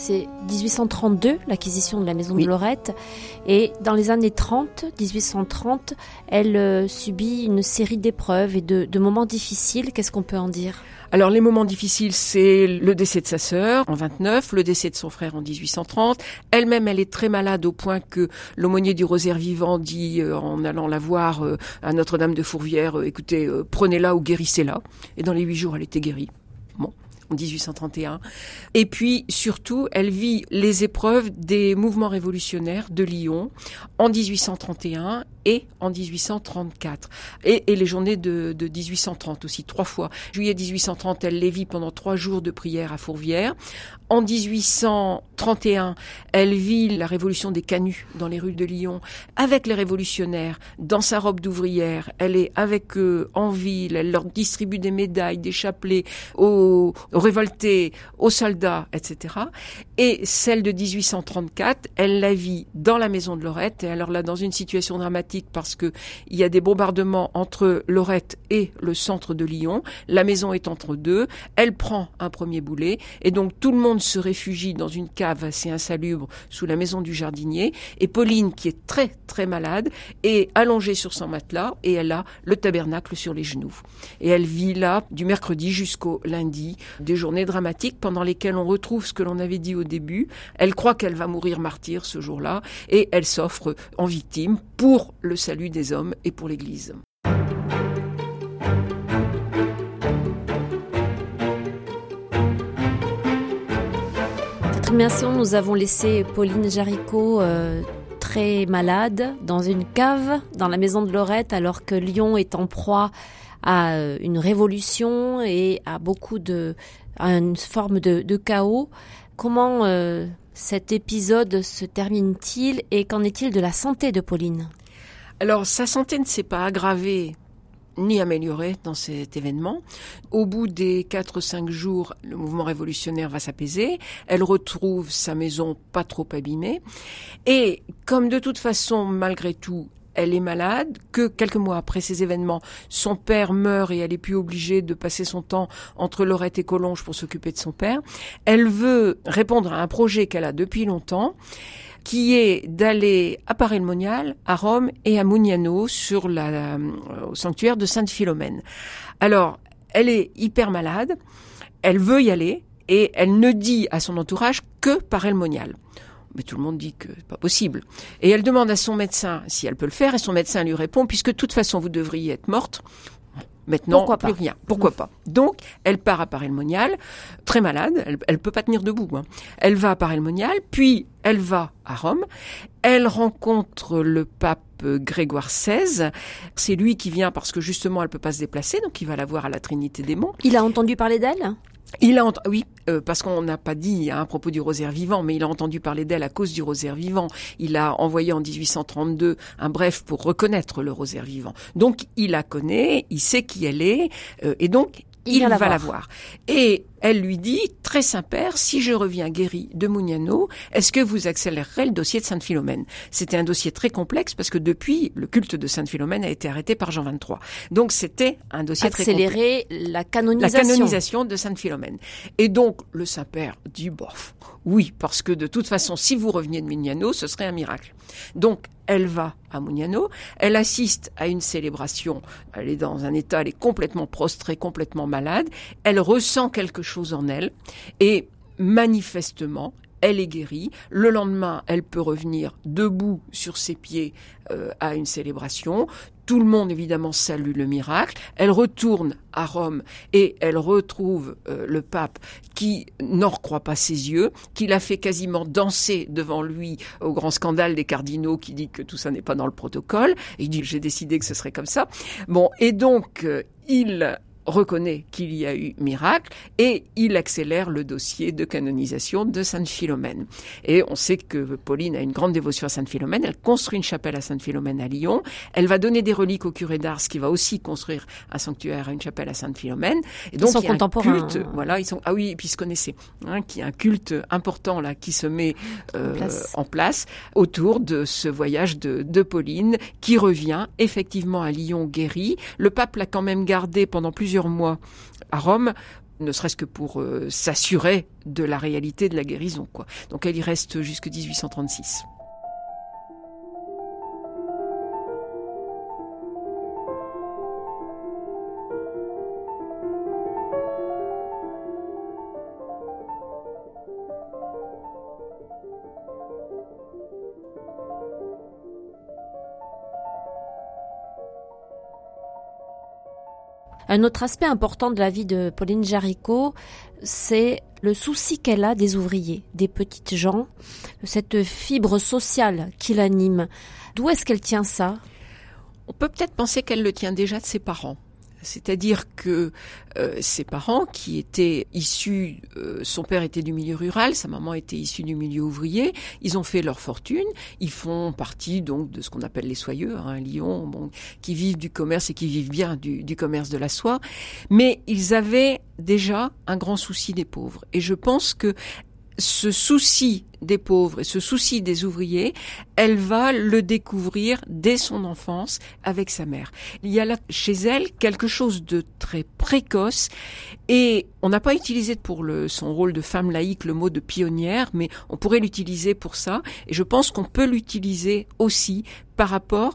C'est 1832, l'acquisition de la maison oui. de Lorette. Et dans les années 30, 1830, elle euh, subit une série d'épreuves et de, de, moments difficiles. Qu'est-ce qu'on peut en dire? Alors les moments difficiles, c'est le décès de sa sœur en 29, le décès de son frère en 1830. Elle-même, elle est très malade au point que l'aumônier du Rosaire vivant dit euh, en allant la voir euh, à Notre-Dame de Fourvière, euh, écoutez, prenez-la ou guérissez-la. Et dans les huit jours, elle était guérie. Bon en 1831. Et puis surtout, elle vit les épreuves des mouvements révolutionnaires de Lyon en 1831 et en 1834. Et, et les journées de, de, 1830 aussi, trois fois. Juillet 1830, elle les vit pendant trois jours de prière à Fourvière. En 1831, elle vit la révolution des canuts dans les rues de Lyon avec les révolutionnaires dans sa robe d'ouvrière. Elle est avec eux en ville, elle leur distribue des médailles, des chapelets aux, révoltés, aux soldats, etc. Et celle de 1834, elle la vit dans la maison de Lorette, et alors là dans une situation dramatique parce que il y a des bombardements entre Lorette et le centre de Lyon. La maison est entre deux. Elle prend un premier boulet et donc tout le monde se réfugie dans une cave assez insalubre sous la maison du jardinier. Et Pauline, qui est très très malade, est allongée sur son matelas et elle a le tabernacle sur les genoux. Et elle vit là du mercredi jusqu'au lundi, des journées dramatiques pendant lesquelles on retrouve ce que l'on avait dit au début. Elle croit qu'elle va mourir martyr ce jour-là et elle s'offre en victime pour le salut des hommes et pour l'Église. Immersion, nous avons laissé Pauline Jaricot euh, très malade dans une cave dans la maison de Lorette alors que Lyon est en proie à une révolution et à beaucoup de à une forme de, de chaos. Comment euh, cet épisode se termine-t-il et qu'en est-il de la santé de Pauline? Alors sa santé ne s'est pas aggravée ni améliorée dans cet événement. Au bout des 4-5 jours, le mouvement révolutionnaire va s'apaiser. Elle retrouve sa maison pas trop abîmée. Et comme de toute façon, malgré tout, elle est malade, que quelques mois après ces événements, son père meurt et elle est plus obligée de passer son temps entre Lorette et Collonges pour s'occuper de son père. Elle veut répondre à un projet qu'elle a depuis longtemps qui est d'aller à Paray-le-Monial, à Rome et à Mugnano sur la, euh, au sanctuaire de Sainte-Philomène. Alors, elle est hyper malade, elle veut y aller et elle ne dit à son entourage que Paray-le-Monial mais tout le monde dit que c'est pas possible. Et elle demande à son médecin si elle peut le faire, et son médecin lui répond, puisque de toute façon vous devriez être morte, Maintenant, Pourquoi plus pas rien. Pourquoi pas Donc, elle part à Paray-le-Monial, très malade. Elle, elle peut pas tenir debout. hein. Elle va à Paray-le-Monial, puis elle va à Rome. Elle rencontre le pape Grégoire XVI. C'est lui qui vient parce que justement elle peut pas se déplacer, donc il va la voir à la Trinité des Monts. Il a entendu parler d'elle? Il a ent- oui, euh, parce qu'on n'a pas dit hein, à propos du rosaire vivant, mais il a entendu parler d'elle à cause du rosaire vivant. Il a envoyé en 1832 un bref pour reconnaître le rosaire vivant. Donc il la connaît, il sait qui elle est, euh, et donc Il la va la voir. voir. Et elle lui dit, très Saint-Père, si je reviens guéri de Mugnano, est-ce que vous accélérerez le dossier de Sainte Philomène? C'était un dossier très complexe parce que depuis, le culte de Sainte Philomène a été arrêté par Jean XXIII. Donc c'était un dossier très complexe Accélérer la la canonisation. canonisation de Sainte Philomène. Et donc, le Saint-Père dit, bof, oui, parce que de toute façon, si vous reveniez de Mugnano, ce serait un miracle. Donc, elle va à Mugnano, elle assiste à une célébration, elle est dans un état, elle est complètement prostrée, complètement malade, elle ressent quelque chose en elle, et manifestement, elle est guérie. Le lendemain, elle peut revenir debout sur ses pieds euh, à une célébration. Tout le monde, évidemment, salue le miracle. Elle retourne à Rome et elle retrouve euh, le pape qui n'en recroit pas ses yeux, qui l'a fait quasiment danser devant lui au grand scandale des cardinaux qui dit que tout ça n'est pas dans le protocole. Et il dit, j'ai décidé que ce serait comme ça. Bon, et donc, euh, il reconnaît qu'il y a eu miracle et il accélère le dossier de canonisation de Sainte Philomène. Et on sait que Pauline a une grande dévotion à Sainte Philomène. Elle construit une chapelle à Sainte Philomène à Lyon. Elle va donner des reliques au curé d'Ars qui va aussi construire un sanctuaire, une chapelle à Sainte Philomène. Et donc sont il y a un contemporains, culte. hein. Voilà, ils sont ah oui, et puis ils se connaissaient. Hein, qui a un culte important là qui se met euh, place. en place autour de ce voyage de, de Pauline qui revient effectivement à Lyon guéri. Le pape l'a quand même gardé pendant plusieurs mois à Rome ne serait-ce que pour euh, s'assurer de la réalité de la guérison. Donc elle y reste jusque 1836. Un autre aspect important de la vie de Pauline Jaricot, c'est le souci qu'elle a des ouvriers, des petites gens, cette fibre sociale qui l'anime. D'où est-ce qu'elle tient ça? On peut peut-être penser qu'elle le tient déjà de ses parents. C'est-à-dire que euh, ses parents, qui étaient issus, euh, son père était du milieu rural, sa maman était issue du milieu ouvrier, ils ont fait leur fortune, ils font partie donc de ce qu'on appelle les soyeux, hein, Lyon, bon, qui vivent du commerce et qui vivent bien du, du commerce de la soie, mais ils avaient déjà un grand souci des pauvres. Et je pense que ce souci des pauvres et ce souci des ouvriers, elle va le découvrir dès son enfance avec sa mère. Il y a là chez elle quelque chose de très précoce et on n'a pas utilisé pour le, son rôle de femme laïque le mot de pionnière, mais on pourrait l'utiliser pour ça et je pense qu'on peut l'utiliser aussi par rapport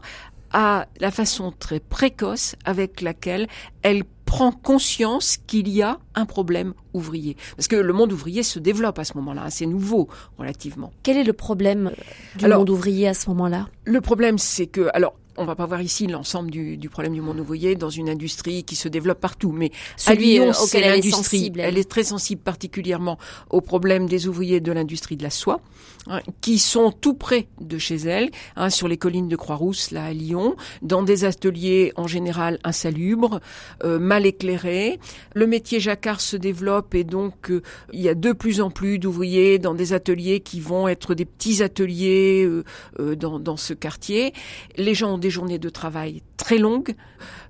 à la façon très précoce avec laquelle elle prend conscience qu'il y a un problème ouvrier. Parce que le monde ouvrier se développe à ce moment-là, c'est nouveau relativement. Quel est le problème du Alors- monde ouvrier à ce moment-là? Le problème, c'est que, alors, on va pas voir ici l'ensemble du, du problème du monde ouvrier dans une industrie qui se développe partout, mais Celui, à Lyon, euh, c'est auquel elle est l'industrie. sensible, elle. Elle est très sensible particulièrement au problème des ouvriers de l'industrie de la soie, hein, qui sont tout près de chez elle, hein, sur les collines de Croix-Rousse, là à Lyon, dans des ateliers en général insalubres, euh, mal éclairés. Le métier jacquard se développe et donc euh, il y a de plus en plus d'ouvriers dans des ateliers qui vont être des petits ateliers euh, euh, dans, dans ce quartier. Les gens ont des journées de travail très longues.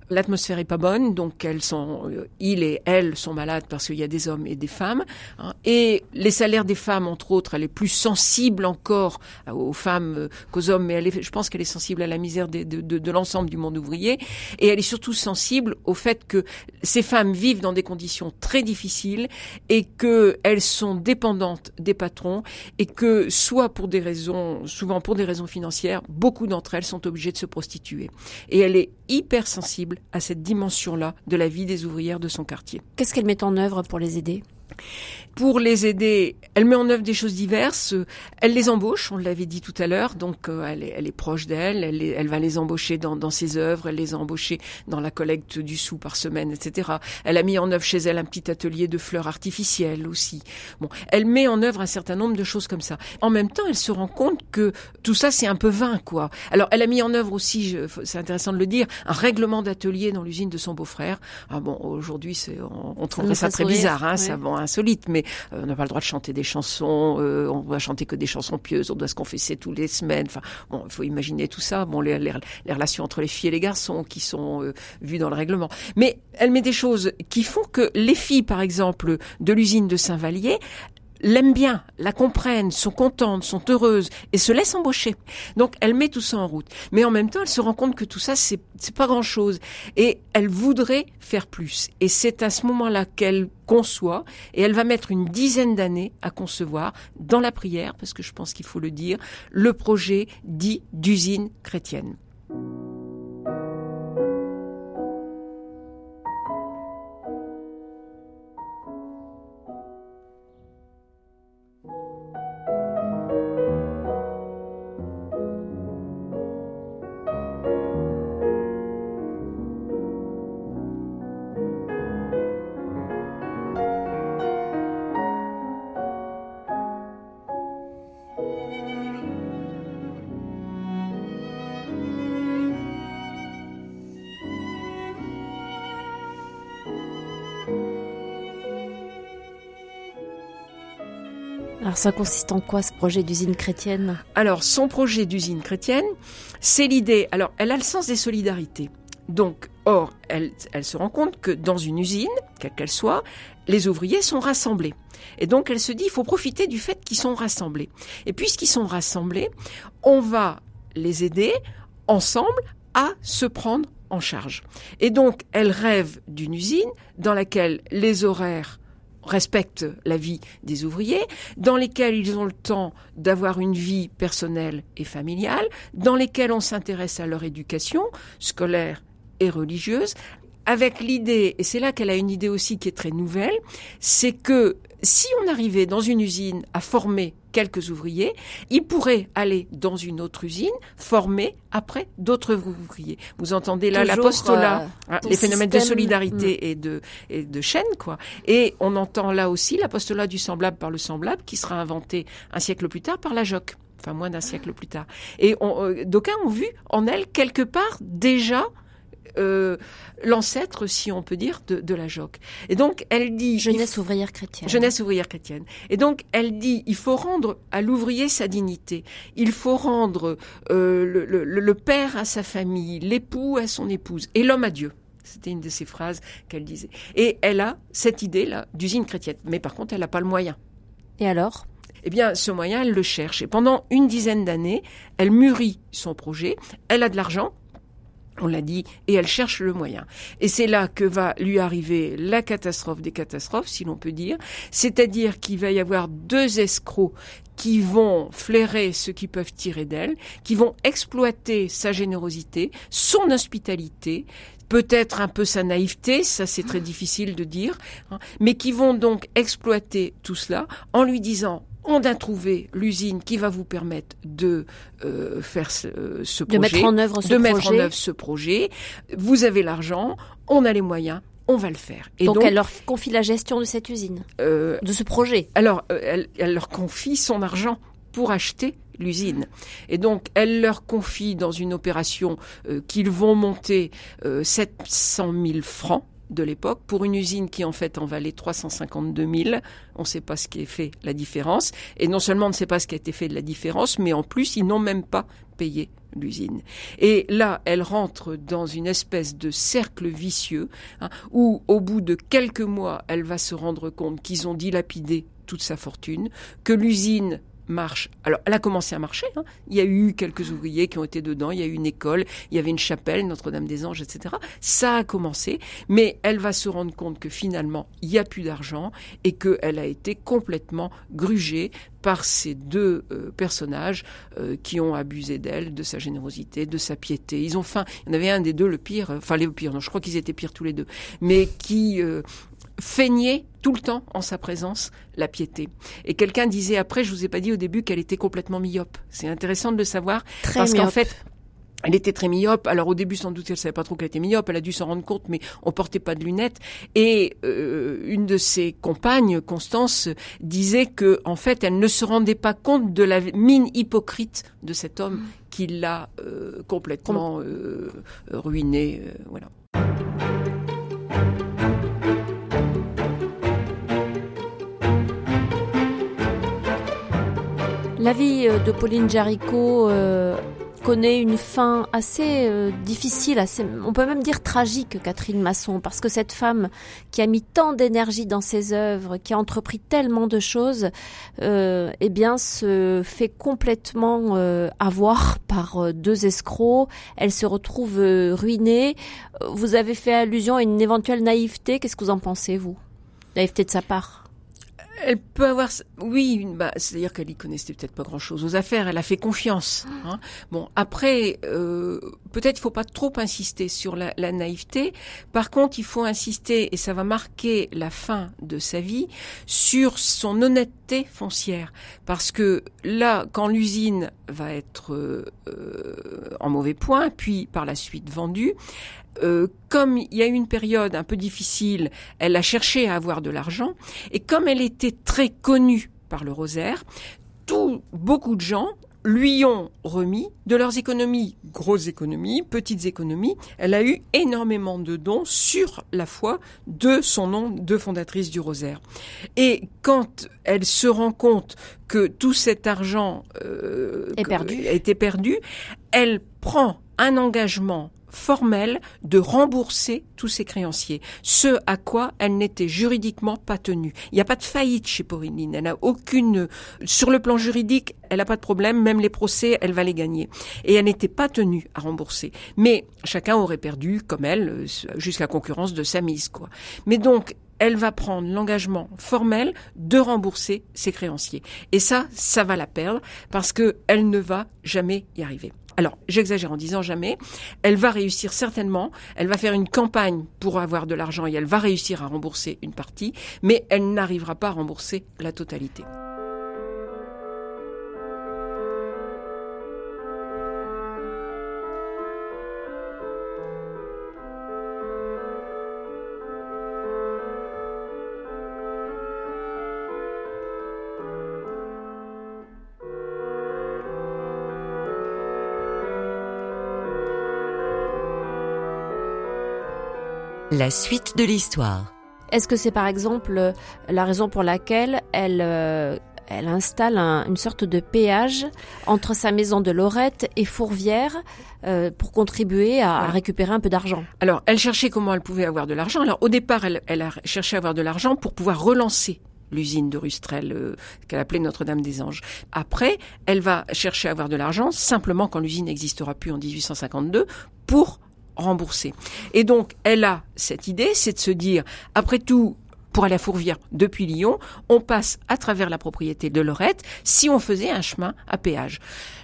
L'atmosphère est pas bonne, donc elles sont, euh, et elles sont malades parce qu'il y a des hommes et des femmes. hein. et les salaires des femmes, entre autres, elle est plus sensible encore aux femmes qu'aux hommes, mais elle est, je pense qu'elle est sensible à la misère des- de, de, de l'ensemble du monde ouvrier. Et elle est surtout sensible au fait que ces femmes vivent dans des conditions très difficiles et qu'elles sont dépendantes des patrons et que soit pour des raisons, souvent pour des raisons financières, beaucoup d'entre elles sont obligées de se prostituer. Et elle est à cette dimension-là de la vie des ouvrières de son quartier. Qu'est-ce qu'elle met en œuvre pour les aider? Pour les aider, elle met en œuvre des choses diverses. Elle les embauche, on l'avait dit tout à l'heure, donc euh, elle, est, elle, est, proche d'elle. Elle, elle, va les embaucher dans, dans, ses œuvres. Elle les a embauchés dans la collecte du sou par semaine, etc. Elle a mis en œuvre chez elle un petit atelier de fleurs artificielles aussi. Bon, elle met en œuvre un certain nombre de choses comme ça. En même temps, elle se rend compte que tout ça c'est un peu vain, quoi. Alors, elle a mis en œuvre aussi, c'est intéressant de le dire, un règlement d'atelier dans l'usine de son beau-frère. Ah bon, aujourd'hui, on, on trouverait ça, très bizarre, hein, ça bon, insolite, mais euh, on n'a pas le droit de chanter des chansons, euh, on va chanter que des chansons pieuses, on doit se confesser tous les semaines. Enfin, bon, il faut imaginer tout ça. Bon, les, relations entre les filles et les garçons qui sont euh, vues dans le règlement. Mais elle met des choses qui font que les filles, par exemple, de l'usine de Saint-Vallier, l'aiment bien, la comprennent, sont contentes, sont heureuses et se laissent embaucher. Donc elle met tout ça en route. Mais en même temps, elle se rend compte que tout ça, c'est, c'est pas grand chose. Et elle voudrait faire plus. Et c'est à ce moment-là qu'elle conçoit et elle va mettre une dizaine d'années à concevoir dans la prière, parce que je pense qu'il faut le dire, le projet dit d'usine chrétienne. Ça consiste en quoi ce projet d'usine chrétienne? Alors son projet d'usine chrétienne, c'est l'idée. Alors elle a le sens des solidarités. Donc, or, elle, elle se rend compte que dans une usine, quelle qu'elle soit, les ouvriers sont rassemblés. Et donc elle se dit, il faut profiter du fait qu'ils sont rassemblés. Et puisqu'ils sont rassemblés, on va les aider ensemble à se prendre en charge. Et donc elle rêve d'une usine dans laquelle les horaires respectent la vie des ouvriers, dans lesquels ils ont le temps d'avoir une vie personnelle et familiale, dans lesquels on s'intéresse à leur éducation scolaire et religieuse, avec l'idée, et c'est là qu'elle a une idée aussi qui est très nouvelle, c'est que si on arrivait dans une usine à former quelques ouvriers, ils pourraient aller dans une autre usine, former après d'autres ouvriers. Vous entendez là l'apostolat, euh, hein, les phénomènes de solidarité mm. et de et de chaîne quoi. Et on entend là aussi l'apostolat du semblable par le semblable qui sera inventé un siècle plus tard par la Joc, enfin moins d'un siècle plus tard. Et euh, d'aucuns ont vu en elle quelque part déjà euh, l'ancêtre, si on peut dire, de, de, la Joc. Et donc, elle dit... Jeunesse ouvrière chrétienne. Jeunesse ouvrière chrétienne. Et donc, elle dit, il faut rendre à l'ouvrier sa dignité. Il faut rendre euh, le, le, le père à sa famille, l'époux à son épouse, et l'homme à Dieu. C'était une de ces phrases qu'elle disait. Et elle a cette idée-là d'usine chrétienne. Mais par contre, elle n'a pas le moyen. Et alors? Eh bien, ce moyen, elle le cherche. Et pendant une dizaine d'années, elle mûrit son projet. Elle a de l'argent, on l'a dit, et elle cherche le moyen. Et c'est là que va lui arriver la catastrophe des catastrophes, si l'on peut dire, c'est-à-dire qu'il va y avoir deux escrocs qui vont flairer ceux qui peuvent tirer d'elle, qui vont exploiter sa générosité, son hospitalité, peut-être un peu sa naïveté, ça c'est très difficile de dire, hein, mais qui vont donc exploiter tout cela en lui disant on a trouvé l'usine qui va vous permettre de euh, faire ce, ce de projet, mettre en œuvre ce de projet. mettre en œuvre ce projet. Vous avez l'argent, on a les moyens, on va le faire. Et donc, donc, elle leur confie la gestion de cette usine, euh, de ce projet. Alors, euh, elle, elle leur confie son argent pour acheter l'usine. Et donc, elle leur confie dans une opération euh, qu'ils vont monter euh, 700 000 francs de l'époque pour une usine qui en fait en valait 352 000. On ne sait pas ce qui est fait la différence. Et non seulement on ne sait pas ce qui a été fait de la différence, mais en plus ils n'ont même pas payé l'usine. Et là, elle rentre dans une espèce de cercle vicieux hein, où au bout de quelques mois, elle va se rendre compte qu'ils ont dilapidé toute sa fortune, que l'usine marche. Alors, elle a commencé à marcher. Hein. Il y a eu quelques ouvriers qui ont été dedans. Il y a eu une école. Il y avait une chapelle, Notre-Dame-des-Anges, etc. Ça a commencé, mais elle va se rendre compte que finalement, il n'y a plus d'argent et qu'elle a été complètement grugée par ces deux euh, personnages euh, qui ont abusé d'elle, de sa générosité, de sa piété. Ils ont faim. Il y en avait un des deux le pire, enfin les pires. Non, je crois qu'ils étaient pires tous les deux, mais qui euh, feignait tout le temps en sa présence la piété. Et quelqu'un disait après, je vous ai pas dit au début qu'elle était complètement myope. C'est intéressant de le savoir Très parce qu'en fait, elle était très myope. Alors au début, sans doute, elle savait pas trop qu'elle était myope. Elle a dû s'en rendre compte, mais on portait pas de lunettes. Et euh, une de ses compagnes, Constance, disait que en fait, elle ne se rendait pas compte de la mine hypocrite de cet homme qui l'a euh, complètement euh, ruiné. euh, voilà. La vie euh, de Pauline Jaricot euh, connaît une fin assez euh, difficile, assez, on peut même dire tragique, Catherine Masson, parce que cette femme qui a mis tant d'énergie dans ses œuvres, qui a entrepris tellement de choses, euh, eh bien, se fait complètement avoir par deux escrocs. Elle se retrouve ruinée. Vous avez fait allusion à une éventuelle naïveté. Qu'est-ce que vous en pensez, vous? Naïveté de sa part Elle peut avoir, oui, bah, c'est-à-dire qu'elle y connaissait peut-être pas grand-chose aux affaires. Elle a fait confiance. hein. Bon, après, euh, peut-être il faut pas trop insister sur la, la naïveté. Par contre, il faut insister, et ça va marquer la fin de sa vie, sur son honnêteté foncière, parce que là, quand l'usine va être euh, euh, en mauvais point, puis par la suite vendue. Euh, comme il y a eu une période un peu difficile, elle a cherché à avoir de l'argent, et comme elle était très connue par le rosaire, tout, beaucoup de gens lui ont remis de leurs économies, grosses économies, petites économies. Elle a eu énormément de dons sur la foi de son nom de fondatrice du rosaire. Et quand elle se rend compte que tout cet argent euh, a été perdu, elle prend un engagement formel de rembourser tous ses créanciers, ce à quoi elle n'était juridiquement pas tenue. Il n'y a pas de faillite chez Pauline, elle n'a aucune sur le plan juridique, elle n'a pas de problème, même les procès, elle va les gagner. Et elle n'était pas tenue à rembourser. Mais chacun aurait perdu, comme elle, jusqu'à concurrence de sa mise, quoi. Mais donc, elle va prendre l'engagement formel de rembourser ses créanciers. Et ça, ça va la perdre parce que elle ne va jamais y arriver. Alors, j'exagère en disant jamais. Elle va réussir certainement. Elle va faire une campagne pour avoir de l'argent et elle va réussir à rembourser une partie, mais elle n'arrivera pas à rembourser la totalité. La suite de l'histoire. Est-ce que c'est par exemple euh, la raison pour laquelle elle, euh, elle installe un- une sorte de péage entre sa maison de Lorette et Fourvière euh, pour contribuer à, récupérer un peu d'argent? Alors, elle cherchait comment elle pouvait avoir de l'argent. Alors, au départ, elle, elle a cherché à avoir de l'argent pour pouvoir relancer l'usine de Rustrel euh, qu'elle appelait Notre-Dame des Anges. Après, elle va chercher à avoir de l'argent simplement quand l'usine n'existera plus en 1852 pour rembourser. Et donc, elle a cette idée, c'est de se dire, après tout, pour aller à Fourvière depuis Lyon, on passe à travers la propriété de Lorette si on faisait un chemin à péage.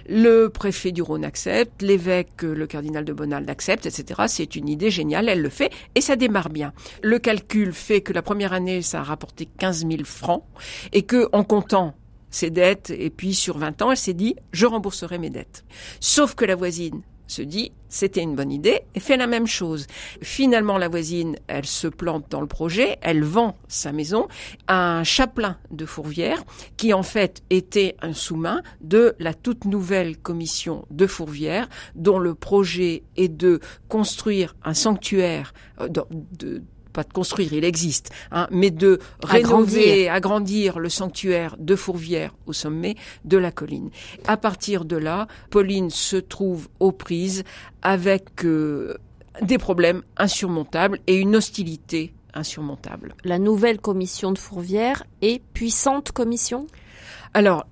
Le préfet du Rhône accepte, l'évêque, le cardinal de Bonald accepte, etc. C'est une idée géniale, elle le fait et ça démarre bien. Le calcul fait que la première année, ça a rapporté 15 000 francs et que en comptant ses dettes et puis sur 20 ans, elle s'est dit je rembourserai mes dettes. Sauf que la voisine se dit c'était une bonne idée et fait la même chose. Finalement, la voisine, elle se plante dans le projet, elle vend sa maison à un chapelain de Fourvière qui en fait était un sous-main de la toute nouvelle commission de Fourvière dont le projet est de construire un sanctuaire euh, de, de- pas de construire, il existe, hein, mais de rénover, agrandir le sanctuaire de Fourvière au sommet de la colline. À partir de là, Pauline se trouve aux prises avec euh, des problèmes insurmontables et une hostilité insurmontable. La nouvelle commission de Fourvière est puissante commission? Alors,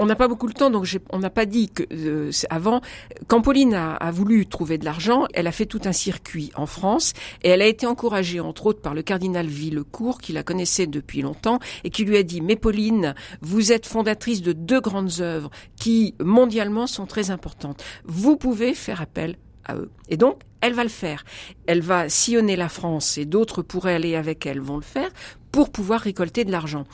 on n'a pas beaucoup de temps, donc on n'a pas dit que euh, avant. Quand Pauline a, a voulu trouver de l'argent, elle a fait tout un circuit en France et elle a été encouragée, entre autres, par le cardinal Villecourt, qui la connaissait depuis longtemps et qui lui a dit "Mais Pauline, vous êtes fondatrice de deux grandes œuvres qui mondialement sont très importantes. Vous pouvez faire appel Et donc, elle va le faire. Elle va sillonner la France et d'autres pourraient aller avec elle vont le faire pour pouvoir récolter de l'argent.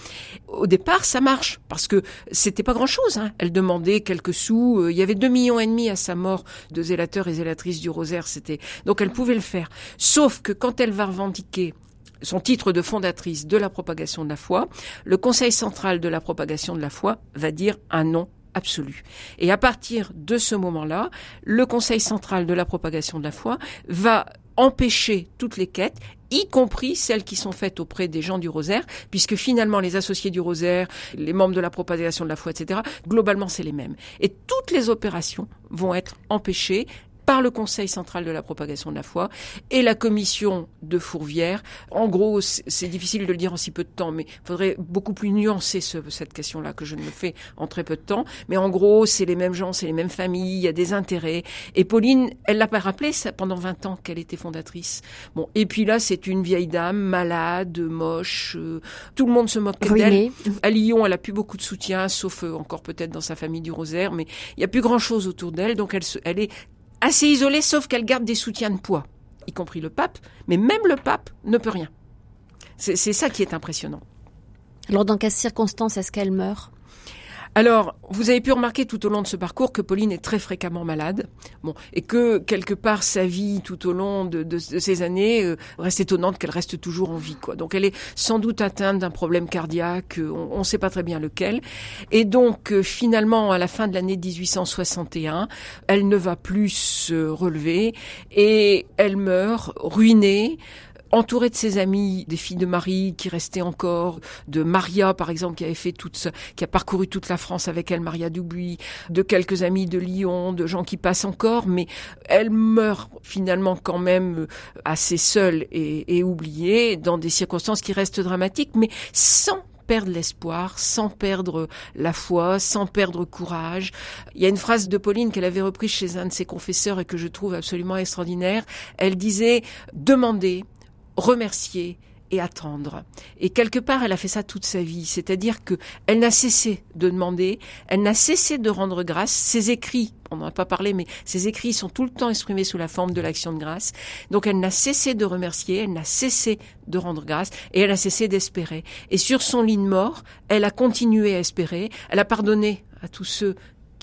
Au départ, ça marche parce que c'était pas grand-chose. Hein. Elle demandait quelques sous. Euh, il y avait deux millions et demi à sa mort de zélateurs et zélatrices du rosaire. C'était donc elle pouvait le faire. Sauf que quand elle va revendiquer son titre de fondatrice de la propagation de la foi, le Conseil central de la propagation de la foi va dire un non absolu. Et à partir de ce moment-là, le Conseil central de la propagation de la foi va empêcher toutes les quêtes y compris celles qui sont faites auprès des gens du rosaire, puisque finalement les associés du rosaire, les membres de la propagation de la foi, etc., globalement c'est les mêmes. Et toutes les opérations vont être empêchées par le Conseil central de la propagation de la foi et la commission de Fourvière. En gros, c'est difficile de le dire en si peu de temps, mais il faudrait beaucoup plus nuancer cette question-là que je ne le fais en très peu de temps. Mais en gros, c'est les mêmes gens, c'est les mêmes familles, il y a des intérêts. Et Pauline, elle l'a pas rappelé ça, pendant 20 ans qu'elle était fondatrice. Bon, et puis là, c'est une vieille dame malade, moche. Euh, tout le monde se moque d'elle. À Lyon, elle a plus beaucoup de soutien, sauf euh, encore peut-être dans sa famille du Rosaire, mais il y a plus grand-chose autour d'elle. Donc elle, elle est assez isolée, sauf qu'elle garde des soutiens de poids, y compris le pape, mais même le pape ne peut rien. C'est ça qui est impressionnant. Alors dans quelles circonstances est-ce qu'elle meurt? Alors, vous avez pu remarquer tout au long de ce parcours que Pauline est très fréquemment malade, bon, et que quelque part sa vie tout au long de, ces années euh, reste étonnante qu'elle reste toujours en vie, quoi. Donc, elle est sans doute atteinte d'un problème cardiaque, euh, on ne sait pas très bien lequel, et donc euh, finalement à la fin de l'année 1861, elle ne va plus se relever et elle meurt ruinée entourée de ses amis, des filles de Marie qui restaient encore, de Maria par exemple qui avait fait toute, qui a parcouru toute la France avec elle, Maria Dubuis, de quelques amis de Lyon, de gens qui passent encore, mais elle meurt finalement quand même euh, assez seule et, et oubliée dans des circonstances qui restent dramatiques, mais sans perdre l'espoir, sans perdre la foi, sans perdre courage. Il y a une phrase de Pauline qu'elle avait reprise chez un de ses confesseurs et que je trouve absolument extraordinaire. Elle disait, demandez, remercier et attendre. Et quelque part, elle a fait ça toute sa vie, c'est-à-dire que elle n'a cessé de demander, elle n'a cessé de rendre grâce. Ses écrits, on n'en a pas parlé, mais ses écrits sont tout le temps exprimés sous la forme de l'action de grâce. Donc elle n'a cessé de remercier, elle n'a cessé de rendre grâce et elle a cessé d'espérer. Et sur son lit de mort, elle a continué à espérer, elle a pardonné à tous ceux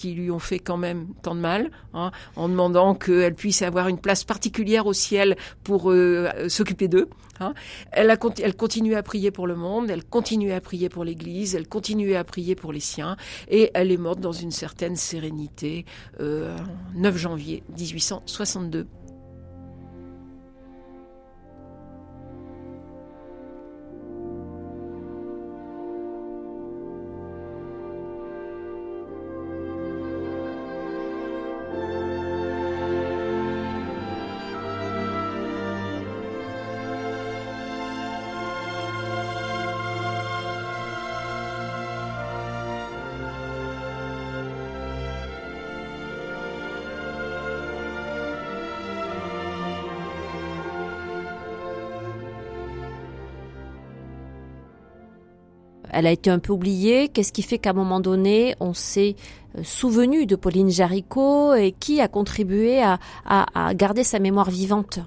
qui lui ont fait quand même tant de mal, hein, en demandant qu'elle puisse avoir une place particulière au ciel pour euh, s'occuper d'eux. Hein. Elle, a, elle continuait à prier pour le monde, elle continuait à prier pour l'Église, elle continuait à prier pour les siens, et elle est morte dans une certaine sérénité, euh, 9 janvier 1862. Elle a été un peu oubliée. Qu'est-ce qui fait qu'à un moment donné, on s'est euh, souvenu de Pauline Jaricot et qui a contribué à, garder sa mémoire vivante?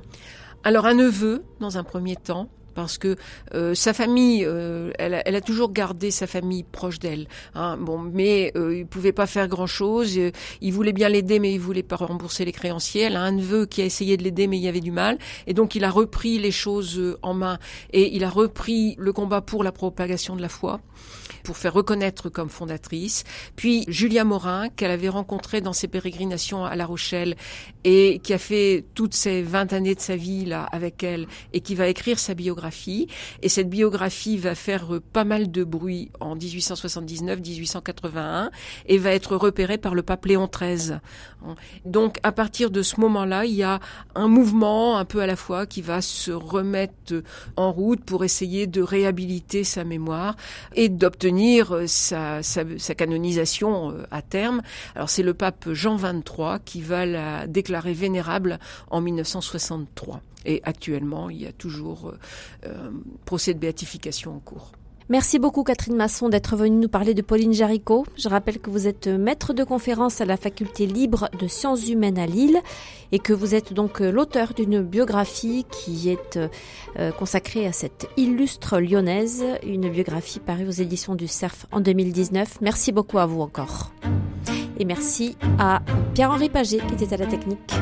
Alors un neveu, dans un premier temps, parce que euh, sa famille, euh, elle, a, elle, a, toujours gardé sa famille proche d'elle. Hein, bon, mais euh, il pouvait pas faire grand chose. Il voulait bien l'aider, mais il voulait pas rembourser les créanciers. Elle a un neveu qui a essayé de l'aider, mais il y avait du mal, et donc il a repris les choses en main et il a repris le combat pour la propagation de la foi pour faire reconnaître comme fondatrice. Puis Julia Morin, qu'elle avait rencontrée dans ses pérégrinations à La Rochelle et qui a fait toutes ces 20 années de sa vie là avec elle et qui va écrire sa biographie. Et cette biographie va faire pas mal de bruit en 1879-1881 et va être repérée par le pape Léon XIII. Donc à partir de ce moment-là, il y a un mouvement un peu à la fois qui va se remettre en route pour essayer de réhabiliter sa mémoire et d'obtenir euh, sa, sa, canonisation euh, à terme. Alors c'est le pape Jean XXIII qui va la déclarer vénérable en 1963. Et actuellement, il y a toujours euh, procès de béatification en cours. Merci beaucoup Catherine Masson d'être venue nous parler de Pauline Jaricot. Je rappelle que vous êtes maître de conférence à la faculté libre de sciences humaines à Lille et que vous êtes donc l'auteur d'une biographie qui est euh, consacrée à cette illustre lyonnaise, une biographie parue aux éditions du CERF en 2019. Merci beaucoup à vous encore. Et merci à Pierre-Henri Paget qui était à la technique.